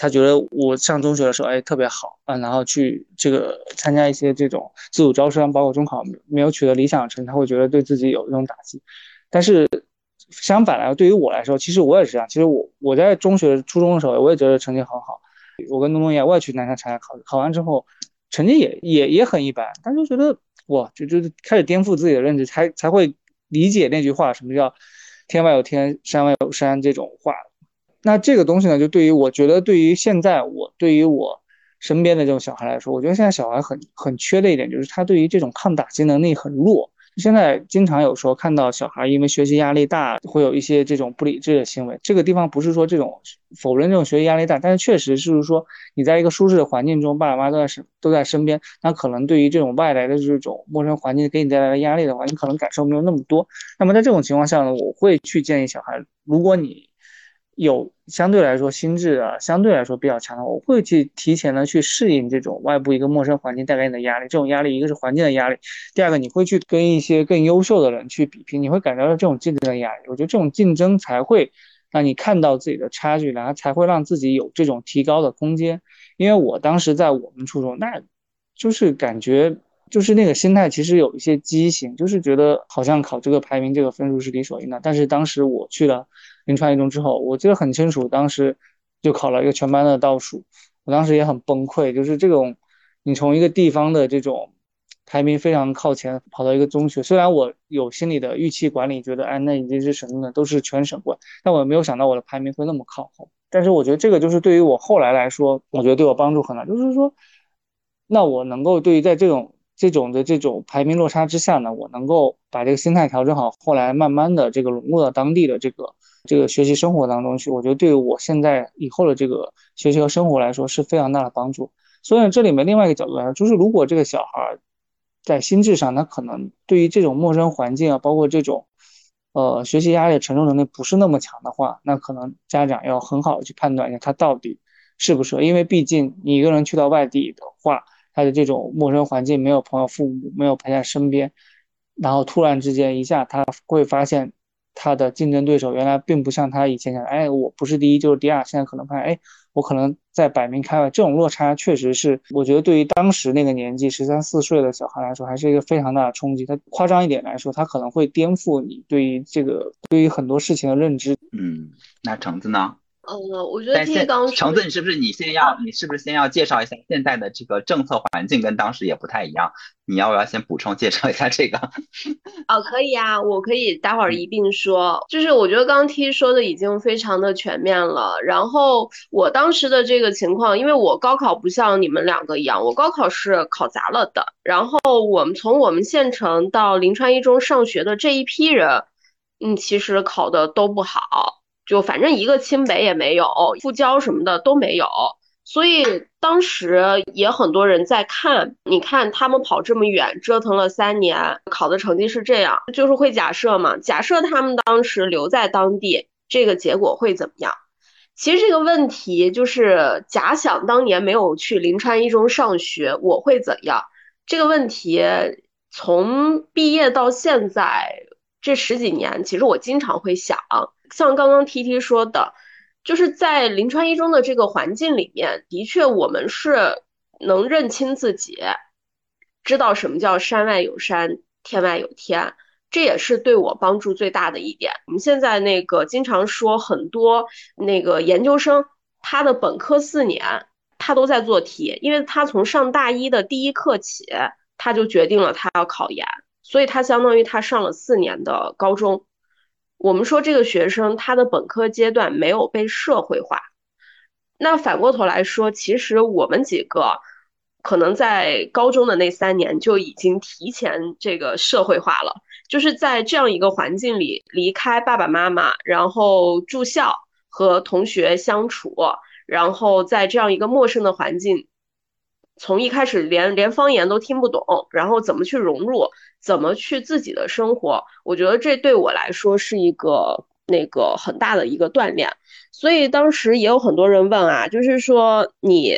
他觉得我上中学的时候，哎，特别好啊，然后去这个参加一些这种自主招生，包括中考没有取得理想成绩，他会觉得对自己有一种打击。但是相反来，对于我来说，其实我也是这样。其实我我在中学、初中的时候，我也觉得成绩很好。我跟东东一样，我也去南山参加考试，考完之后成绩也也也很一般，但是觉得哇，就就是开始颠覆自己的认知，才才会理解那句话，什么叫天外有天，山外有山这种话。那这个东西呢，就对于我觉得，对于现在我对于我身边的这种小孩来说，我觉得现在小孩很很缺的一点就是他对于这种抗打击能力很弱。现在经常有时候看到小孩因为学习压力大，会有一些这种不理智的行为。这个地方不是说这种否认这种学习压力大，但是确实是说你在一个舒适的环境中，爸爸妈妈都在身都在身边，那可能对于这种外来的这种陌生环境给你带来的压力的话，你可能感受没有那么多。那么在这种情况下呢，我会去建议小孩，如果你。有相对来说心智啊，相对来说比较强的，我会去提前的去适应这种外部一个陌生环境带给你的压力。这种压力，一个是环境的压力，第二个你会去跟一些更优秀的人去比拼，你会感觉到这种竞争的压力。我觉得这种竞争才会让你看到自己的差距，然后才会让自己有这种提高的空间。因为我当时在我们初中，那就是感觉就是那个心态其实有一些畸形，就是觉得好像考这个排名这个分数是理所应当。但是当时我去了。临川一中之后，我记得很清楚，当时就考了一个全班的倒数，我当时也很崩溃。就是这种，你从一个地方的这种排名非常靠前，跑到一个中学，虽然我有心理的预期管理，觉得哎，那已经是什么的，都是全省冠，但我没有想到我的排名会那么靠后。但是我觉得这个就是对于我后来来说，我觉得对我帮助很大。就是说，那我能够对于在这种这种的这种排名落差之下呢，我能够把这个心态调整好，后来慢慢的这个融入到当地的这个。这个学习生活当中去，我觉得对于我现在以后的这个学习和生活来说是非常大的帮助。所以这里面另外一个角度来说，就是如果这个小孩在心智上，他可能对于这种陌生环境啊，包括这种呃学习压力承受能力不是那么强的话，那可能家长要很好的去判断一下他到底适不适合。因为毕竟你一个人去到外地的话，他的这种陌生环境，没有朋友、父母没有陪在身边，然后突然之间一下他会发现。他的竞争对手原来并不像他以前想，哎，我不是第一就是第二，现在可能发现，哎，我可能在百名开外。这种落差确实是，我觉得对于当时那个年纪十三四岁的小孩来说，还是一个非常大的冲击。他夸张一点来说，他可能会颠覆你对于这个对于很多事情的认知。嗯，那橙子呢？呃，我觉得橙子，你是不是你先要，你是不是先要介绍一下现在的这个政策环境跟当时也不太一样？你要不要先补充介绍一下这个？哦，可以啊，我可以待会儿一并说。就是我觉得刚刚 T 说的已经非常的全面了。然后我当时的这个情况，因为我高考不像你们两个一样，我高考是考砸了的。然后我们从我们县城到临川一中上学的这一批人，嗯，其实考的都不好。就反正一个清北也没有，复交什么的都没有，所以当时也很多人在看，你看他们跑这么远，折腾了三年，考的成绩是这样，就是会假设嘛，假设他们当时留在当地，这个结果会怎么样？其实这个问题就是假想当年没有去临川一中上学，我会怎样？这个问题从毕业到现在这十几年，其实我经常会想，像刚刚 T T 说的。就是在临川一中的这个环境里面，的确我们是能认清自己，知道什么叫山外有山，天外有天，这也是对我帮助最大的一点。我们现在那个经常说很多那个研究生，他的本科四年他都在做题，因为他从上大一的第一课起，他就决定了他要考研，所以他相当于他上了四年的高中。我们说这个学生他的本科阶段没有被社会化，那反过头来说，其实我们几个可能在高中的那三年就已经提前这个社会化了，就是在这样一个环境里离开爸爸妈妈，然后住校和同学相处，然后在这样一个陌生的环境。从一开始连连方言都听不懂，然后怎么去融入，怎么去自己的生活，我觉得这对我来说是一个那个很大的一个锻炼。所以当时也有很多人问啊，就是说你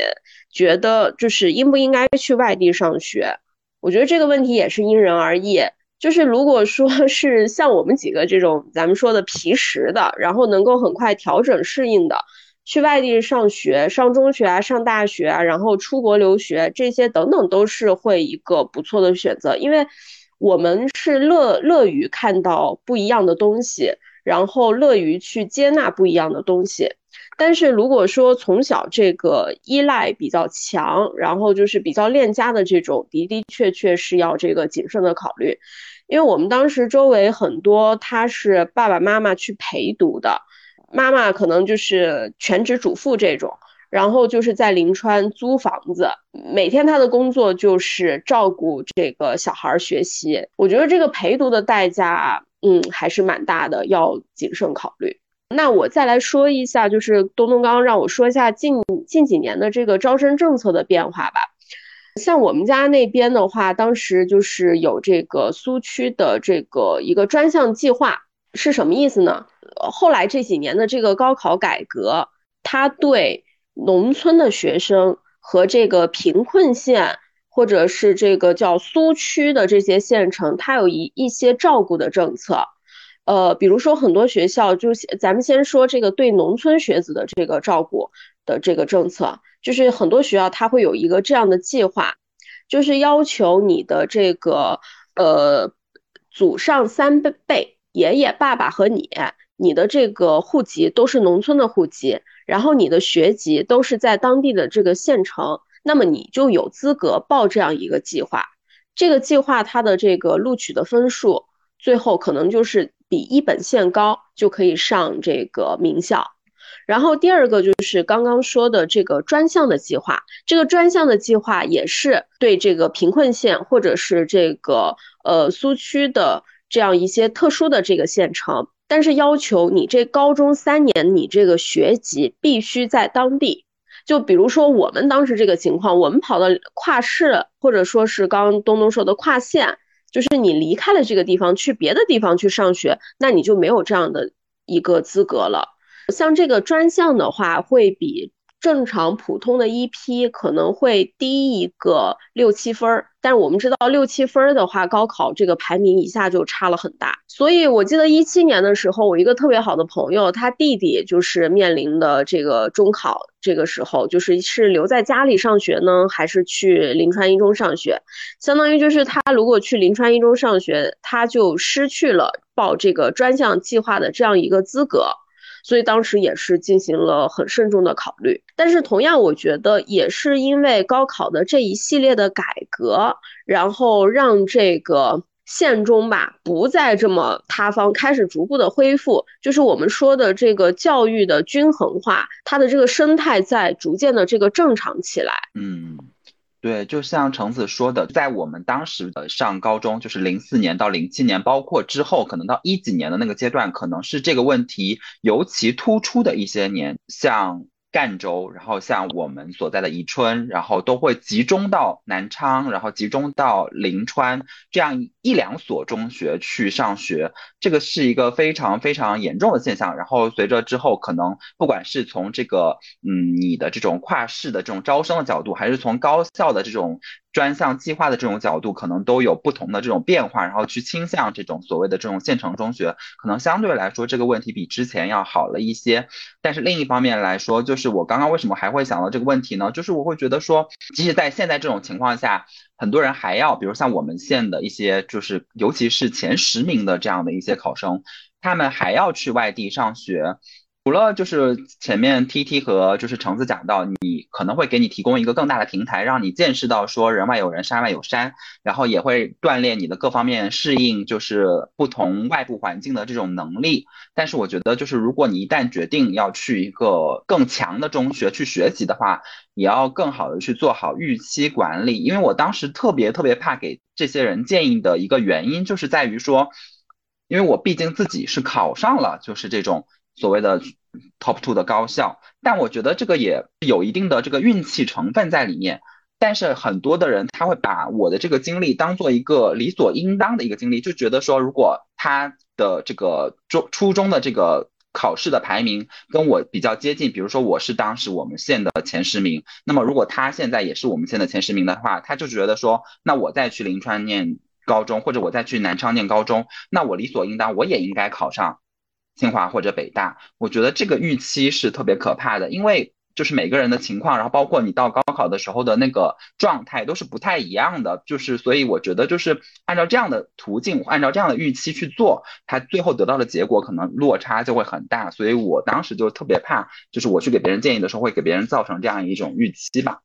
觉得就是应不应该去外地上学？我觉得这个问题也是因人而异。就是如果说 是像我们几个这种咱们说的皮实的，然后能够很快调整适应的。去外地上学，上中学啊，上大学啊，然后出国留学，这些等等都是会一个不错的选择，因为我们是乐乐于看到不一样的东西，然后乐于去接纳不一样的东西。但是如果说从小这个依赖比较强，然后就是比较恋家的这种，的的确确是要这个谨慎的考虑，因为我们当时周围很多他是爸爸妈妈去陪读的。妈妈可能就是全职主妇这种，然后就是在临川租房子，每天他的工作就是照顾这个小孩学习。我觉得这个陪读的代价，嗯，还是蛮大的，要谨慎考虑。那我再来说一下，就是东东刚刚让我说一下近近几年的这个招生政策的变化吧。像我们家那边的话，当时就是有这个苏区的这个一个专项计划，是什么意思呢？后来这几年的这个高考改革，它对农村的学生和这个贫困县或者是这个叫苏区的这些县城，它有一一些照顾的政策。呃，比如说很多学校，就咱们先说这个对农村学子的这个照顾的这个政策，就是很多学校它会有一个这样的计划，就是要求你的这个呃祖上三辈辈爷爷、爸爸和你。你的这个户籍都是农村的户籍，然后你的学籍都是在当地的这个县城，那么你就有资格报这样一个计划。这个计划它的这个录取的分数，最后可能就是比一本线高，就可以上这个名校。然后第二个就是刚刚说的这个专项的计划，这个专项的计划也是对这个贫困县或者是这个呃苏区的这样一些特殊的这个县城。但是要求你这高中三年，你这个学籍必须在当地。就比如说我们当时这个情况，我们跑到跨市，或者说是刚刚东东说的跨县，就是你离开了这个地方去别的地方去上学，那你就没有这样的一个资格了。像这个专项的话，会比。正常普通的一批可能会低一个六七分儿，但是我们知道六七分儿的话，高考这个排名一下就差了很大。所以我记得一七年的时候，我一个特别好的朋友，他弟弟就是面临的这个中考，这个时候就是是留在家里上学呢，还是去临川一中上学？相当于就是他如果去临川一中上学，他就失去了报这个专项计划的这样一个资格。所以当时也是进行了很慎重的考虑，但是同样，我觉得也是因为高考的这一系列的改革，然后让这个县中吧不再这么塌方，开始逐步的恢复，就是我们说的这个教育的均衡化，它的这个生态在逐渐的这个正常起来。嗯。对，就像橙子说的，在我们当时的上高中，就是零四年到零七年，包括之后可能到一几年的那个阶段，可能是这个问题尤其突出的一些年。像赣州，然后像我们所在的宜春，然后都会集中到南昌，然后集中到临川这样一两所中学去上学，这个是一个非常非常严重的现象。然后随着之后可能不管是从这个嗯你的这种跨市的这种招生的角度，还是从高校的这种。专项计划的这种角度，可能都有不同的这种变化，然后去倾向这种所谓的这种县城中学，可能相对来说这个问题比之前要好了一些。但是另一方面来说，就是我刚刚为什么还会想到这个问题呢？就是我会觉得说，即使在现在这种情况下，很多人还要，比如像我们县的一些，就是尤其是前十名的这样的一些考生，他们还要去外地上学。除了就是前面 T T 和就是橙子讲到，你可能会给你提供一个更大的平台，让你见识到说人外有人，山外有山，然后也会锻炼你的各方面适应就是不同外部环境的这种能力。但是我觉得就是如果你一旦决定要去一个更强的中学去学习的话，也要更好的去做好预期管理。因为我当时特别特别怕给这些人建议的一个原因，就是在于说，因为我毕竟自己是考上了，就是这种。所谓的 top two 的高校，但我觉得这个也有一定的这个运气成分在里面。但是很多的人他会把我的这个经历当做一个理所应当的一个经历，就觉得说如果他的这个中初中的这个考试的排名跟我比较接近，比如说我是当时我们县的前十名，那么如果他现在也是我们县的前十名的话，他就觉得说，那我再去临川念高中，或者我再去南昌念高中，那我理所应当我也应该考上。清华或者北大，我觉得这个预期是特别可怕的，因为就是每个人的情况，然后包括你到高考的时候的那个状态都是不太一样的，就是所以我觉得就是按照这样的途径，按照这样的预期去做，他最后得到的结果可能落差就会很大，所以我当时就特别怕，就是我去给别人建议的时候会给别人造成这样一种预期吧。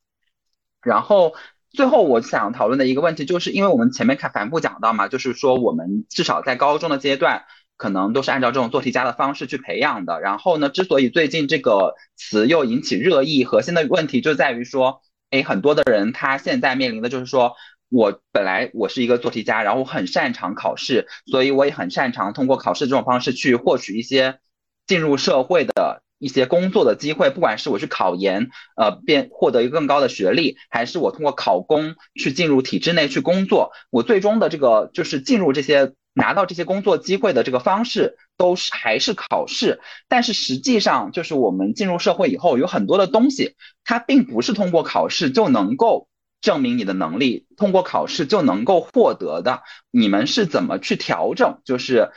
然后最后我想讨论的一个问题，就是因为我们前面看反复讲到嘛，就是说我们至少在高中的阶段。可能都是按照这种做题家的方式去培养的。然后呢，之所以最近这个词又引起热议，核心的问题就在于说，哎，很多的人他现在面临的就是说，我本来我是一个做题家，然后我很擅长考试，所以我也很擅长通过考试这种方式去获取一些进入社会的一些工作的机会。不管是我去考研，呃，变获得一个更高的学历，还是我通过考公去进入体制内去工作，我最终的这个就是进入这些。拿到这些工作机会的这个方式都是还是考试，但是实际上就是我们进入社会以后，有很多的东西，它并不是通过考试就能够证明你的能力，通过考试就能够获得的。你们是怎么去调整？就是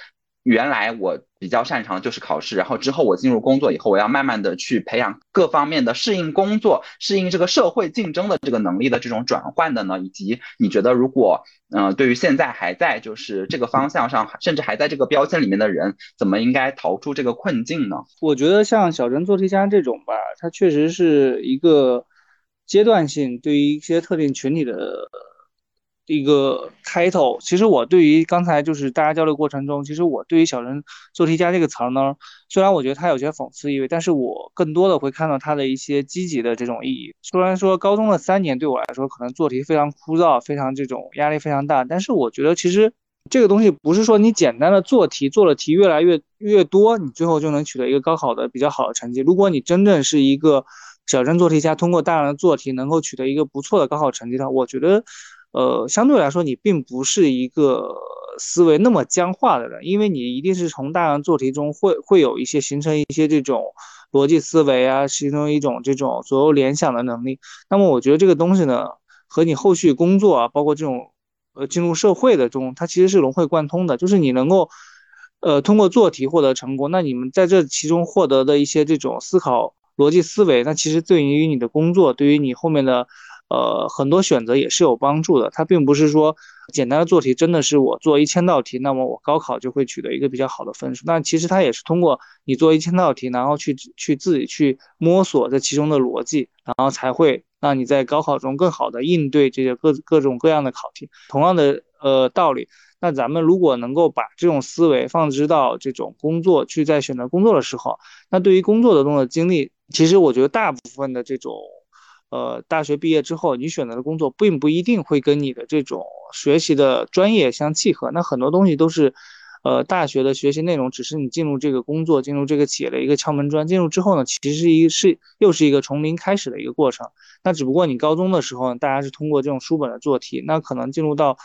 原来我。比较擅长的就是考试，然后之后我进入工作以后，我要慢慢的去培养各方面的适应工作、适应这个社会竞争的这个能力的这种转换的呢？以及你觉得如果，嗯，对于现在还在就是这个方向上，甚至还在这个标签里面的人，怎么应该逃出这个困境呢？我觉得像小镇做题家这种吧，它确实是一个阶段性对于一些特定群体的。一个开头，其实我对于刚才就是大家交流过程中，其实我对于“小人做题家”这个词儿呢，虽然我觉得它有些讽刺意味，但是我更多的会看到它的一些积极的这种意义。虽然说高中的三年对我来说可能做题非常枯燥，非常这种压力非常大，但是我觉得其实这个东西不是说你简单的做题，做了题越来越越多，你最后就能取得一个高考的比较好的成绩。如果你真正是一个小镇做题家，通过大量的做题能够取得一个不错的高考成绩的话，我觉得。呃，相对来说，你并不是一个思维那么僵化的人，因为你一定是从大量做题中会会有一些形成一些这种逻辑思维啊，形成一种这种左右联想的能力。那么，我觉得这个东西呢，和你后续工作啊，包括这种呃进入社会的中，它其实是融会贯通的。就是你能够呃通过做题获得成功，那你们在这其中获得的一些这种思考逻辑思维，那其实对于你的工作，对于你后面的。呃，很多选择也是有帮助的。它并不是说简单的做题，真的是我做一千道题，那么我高考就会取得一个比较好的分数。那其实它也是通过你做一千道题，然后去去自己去摸索这其中的逻辑，然后才会让你在高考中更好的应对这些各各种各样的考题。同样的呃道理，那咱们如果能够把这种思维放置到这种工作去，在选择工作的时候，那对于工作的中的经历，其实我觉得大部分的这种。呃，大学毕业之后，你选择的工作并不一定会跟你的这种学习的专业相契合。那很多东西都是，呃，大学的学习内容只是你进入这个工作、进入这个企业的一个敲门砖。进入之后呢，其实是一是又是一个从零开始的一个过程。那只不过你高中的时候，大家是通过这种书本的做题，那可能进入到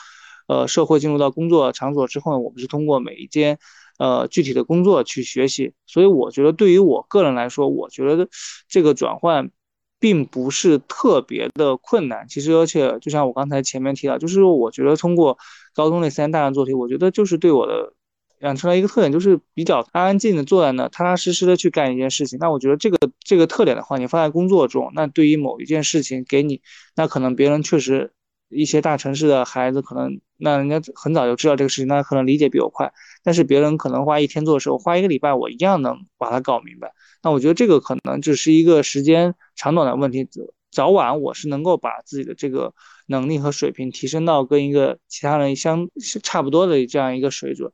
呃社会、进入到工作场所之后呢，我们是通过每一间呃具体的工作去学习。所以我觉得，对于我个人来说，我觉得这个转换并不是特别的困难。其实，而且就像我刚才前面提到，就是我觉得通过高中那三大量做题，我觉得就是对我的。养成了一个特点，就是比较安安静静的坐在那，踏踏实实的去干一件事情。那我觉得这个这个特点的话，你放在工作中，那对于某一件事情给你，那可能别人确实一些大城市的孩子可能，那人家很早就知道这个事情，那可能理解比我快。但是别人可能花一天做的时候，花一个礼拜，我一样能把它搞明白。那我觉得这个可能只是一个时间长短的问题，早晚我是能够把自己的这个能力和水平提升到跟一个其他人相差不多的这样一个水准。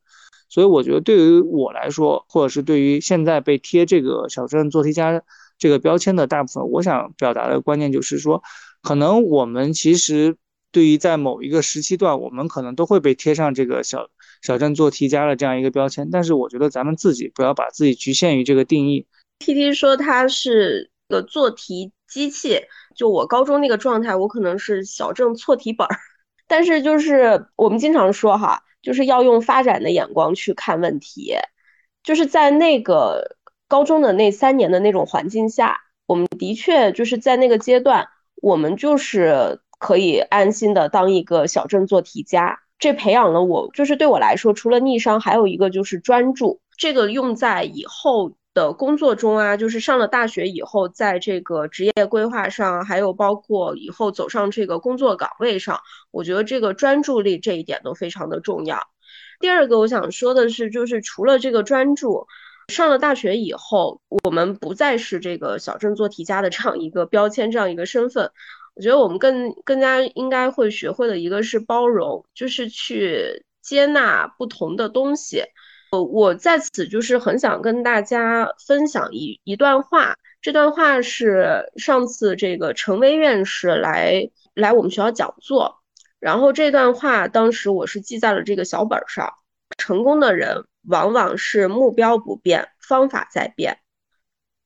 所以我觉得，对于我来说，或者是对于现在被贴这个小镇做题家这个标签的大部分，我想表达的观念就是说，可能我们其实对于在某一个时期段，我们可能都会被贴上这个小小镇做题家的这样一个标签。但是我觉得咱们自己不要把自己局限于这个定义。T T 说他是个做题机器，就我高中那个状态，我可能是小镇错题本儿。但是就是我们经常说哈。就是要用发展的眼光去看问题，就是在那个高中的那三年的那种环境下，我们的确就是在那个阶段，我们就是可以安心的当一个小镇做题家。这培养了我，就是对我来说，除了逆商，还有一个就是专注。这个用在以后。的工作中啊，就是上了大学以后，在这个职业规划上，还有包括以后走上这个工作岗位上，我觉得这个专注力这一点都非常的重要。第二个我想说的是，就是除了这个专注，上了大学以后，我们不再是这个小镇做题家的这样一个标签，这样一个身份。我觉得我们更更加应该会学会的一个是包容，就是去接纳不同的东西。我我在此就是很想跟大家分享一一段话，这段话是上次这个陈薇院士来来我们学校讲座，然后这段话当时我是记在了这个小本上。成功的人往往是目标不变，方法在变，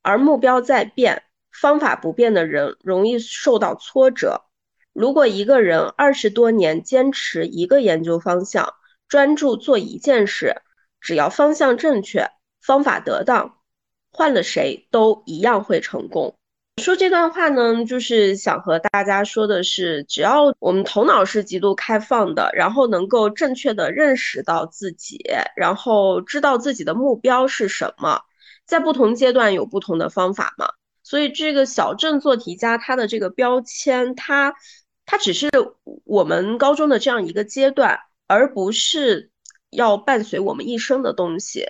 而目标在变，方法不变的人容易受到挫折。如果一个人二十多年坚持一个研究方向，专注做一件事。只要方向正确，方法得当，换了谁都一样会成功。说这段话呢，就是想和大家说的是，只要我们头脑是极度开放的，然后能够正确的认识到自己，然后知道自己的目标是什么，在不同阶段有不同的方法嘛。所以这个小镇做题家，他的这个标签，他他只是我们高中的这样一个阶段，而不是。要伴随我们一生的东西，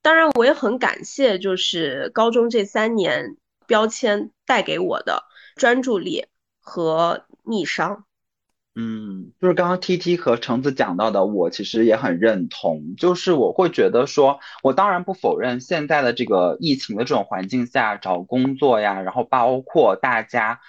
当然我也很感谢，就是高中这三年标签带给我的专注力和逆商。嗯，就是刚刚 T T 和橙子讲到的，我其实也很认同。就是我会觉得说，我当然不否认现在的这个疫情的这种环境下找工作呀，然后包括大家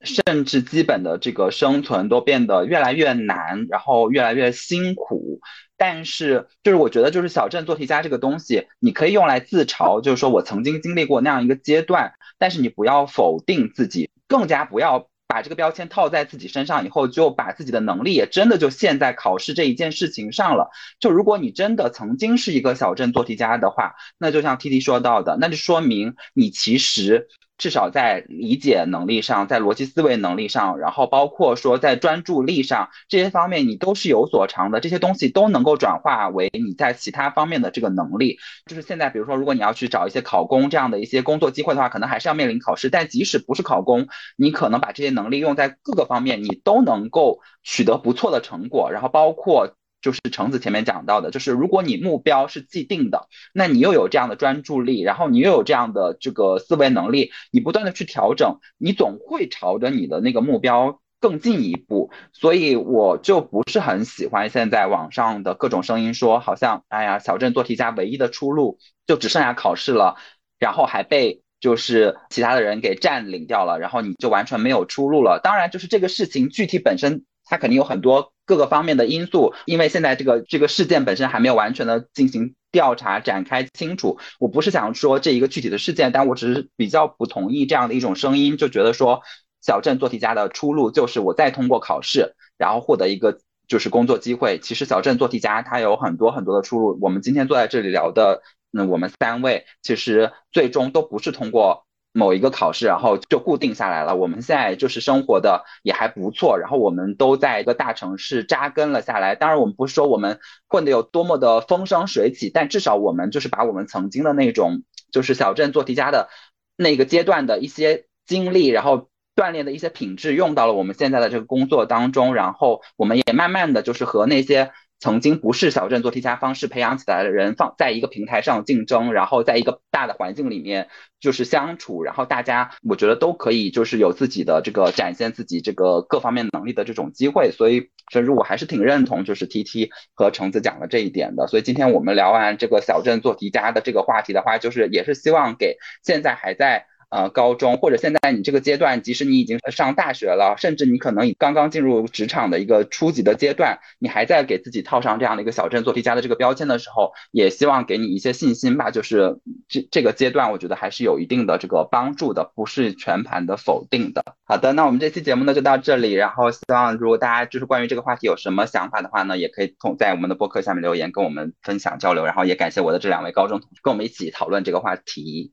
甚至基本的这个生存都变得越来越难，然后越来越辛苦。但是，就是我觉得，就是小镇做题家这个东西，你可以用来自嘲，就是说我曾经经历过那样一个阶段。但是你不要否定自己，更加不要把这个标签套在自己身上，以后就把自己的能力也真的就陷在考试这一件事情上了。就如果你真的曾经是一个小镇做题家的话，那就像 T T 说到的，那就说明你其实。至少在理解能力上，在逻辑思维能力上，然后包括说在专注力上这些方面，你都是有所长的。这些东西都能够转化为你在其他方面的这个能力。就是现在，比如说，如果你要去找一些考公这样的一些工作机会的话，可能还是要面临考试。但即使不是考公，你可能把这些能力用在各个方面，你都能够取得不错的成果。然后包括。就是橙子前面讲到的，就是如果你目标是既定的，那你又有这样的专注力，然后你又有这样的这个思维能力，你不断的去调整，你总会朝着你的那个目标更进一步。所以我就不是很喜欢现在网上的各种声音说，好像哎呀，小镇做题家唯一的出路就只剩下考试了，然后还被就是其他的人给占领掉了，然后你就完全没有出路了。当然，就是这个事情具体本身。它肯定有很多各个方面的因素，因为现在这个这个事件本身还没有完全的进行调查展开清楚。我不是想说这一个具体的事件，但我只是比较不同意这样的一种声音，就觉得说小镇做题家的出路就是我再通过考试，然后获得一个就是工作机会。其实小镇做题家他有很多很多的出路。我们今天坐在这里聊的，那我们三位其实最终都不是通过。某一个考试，然后就固定下来了。我们现在就是生活的也还不错，然后我们都在一个大城市扎根了下来。当然，我们不是说我们混得有多么的风生水起，但至少我们就是把我们曾经的那种就是小镇做题家的那个阶段的一些经历，然后锻炼的一些品质用到了我们现在的这个工作当中，然后我们也慢慢的就是和那些。曾经不是小镇做题家方式培养起来的人，放在一个平台上竞争，然后在一个大的环境里面就是相处，然后大家我觉得都可以就是有自己的这个展现自己这个各方面能力的这种机会，所以甚至我还是挺认同就是 T T 和橙子讲的这一点的。所以今天我们聊完这个小镇做题家的这个话题的话，就是也是希望给现在还在。呃，高中或者现在你这个阶段，即使你已经上大学了，甚至你可能刚刚进入职场的一个初级的阶段，你还在给自己套上这样的一个小镇做题家的这个标签的时候，也希望给你一些信心吧。就是这这个阶段，我觉得还是有一定的这个帮助的，不是全盘的否定的。好的，那我们这期节目呢就到这里，然后希望如果大家就是关于这个话题有什么想法的话呢，也可以从在我们的播客下面留言跟我们分享交流，然后也感谢我的这两位高中同学跟我们一起讨论这个话题。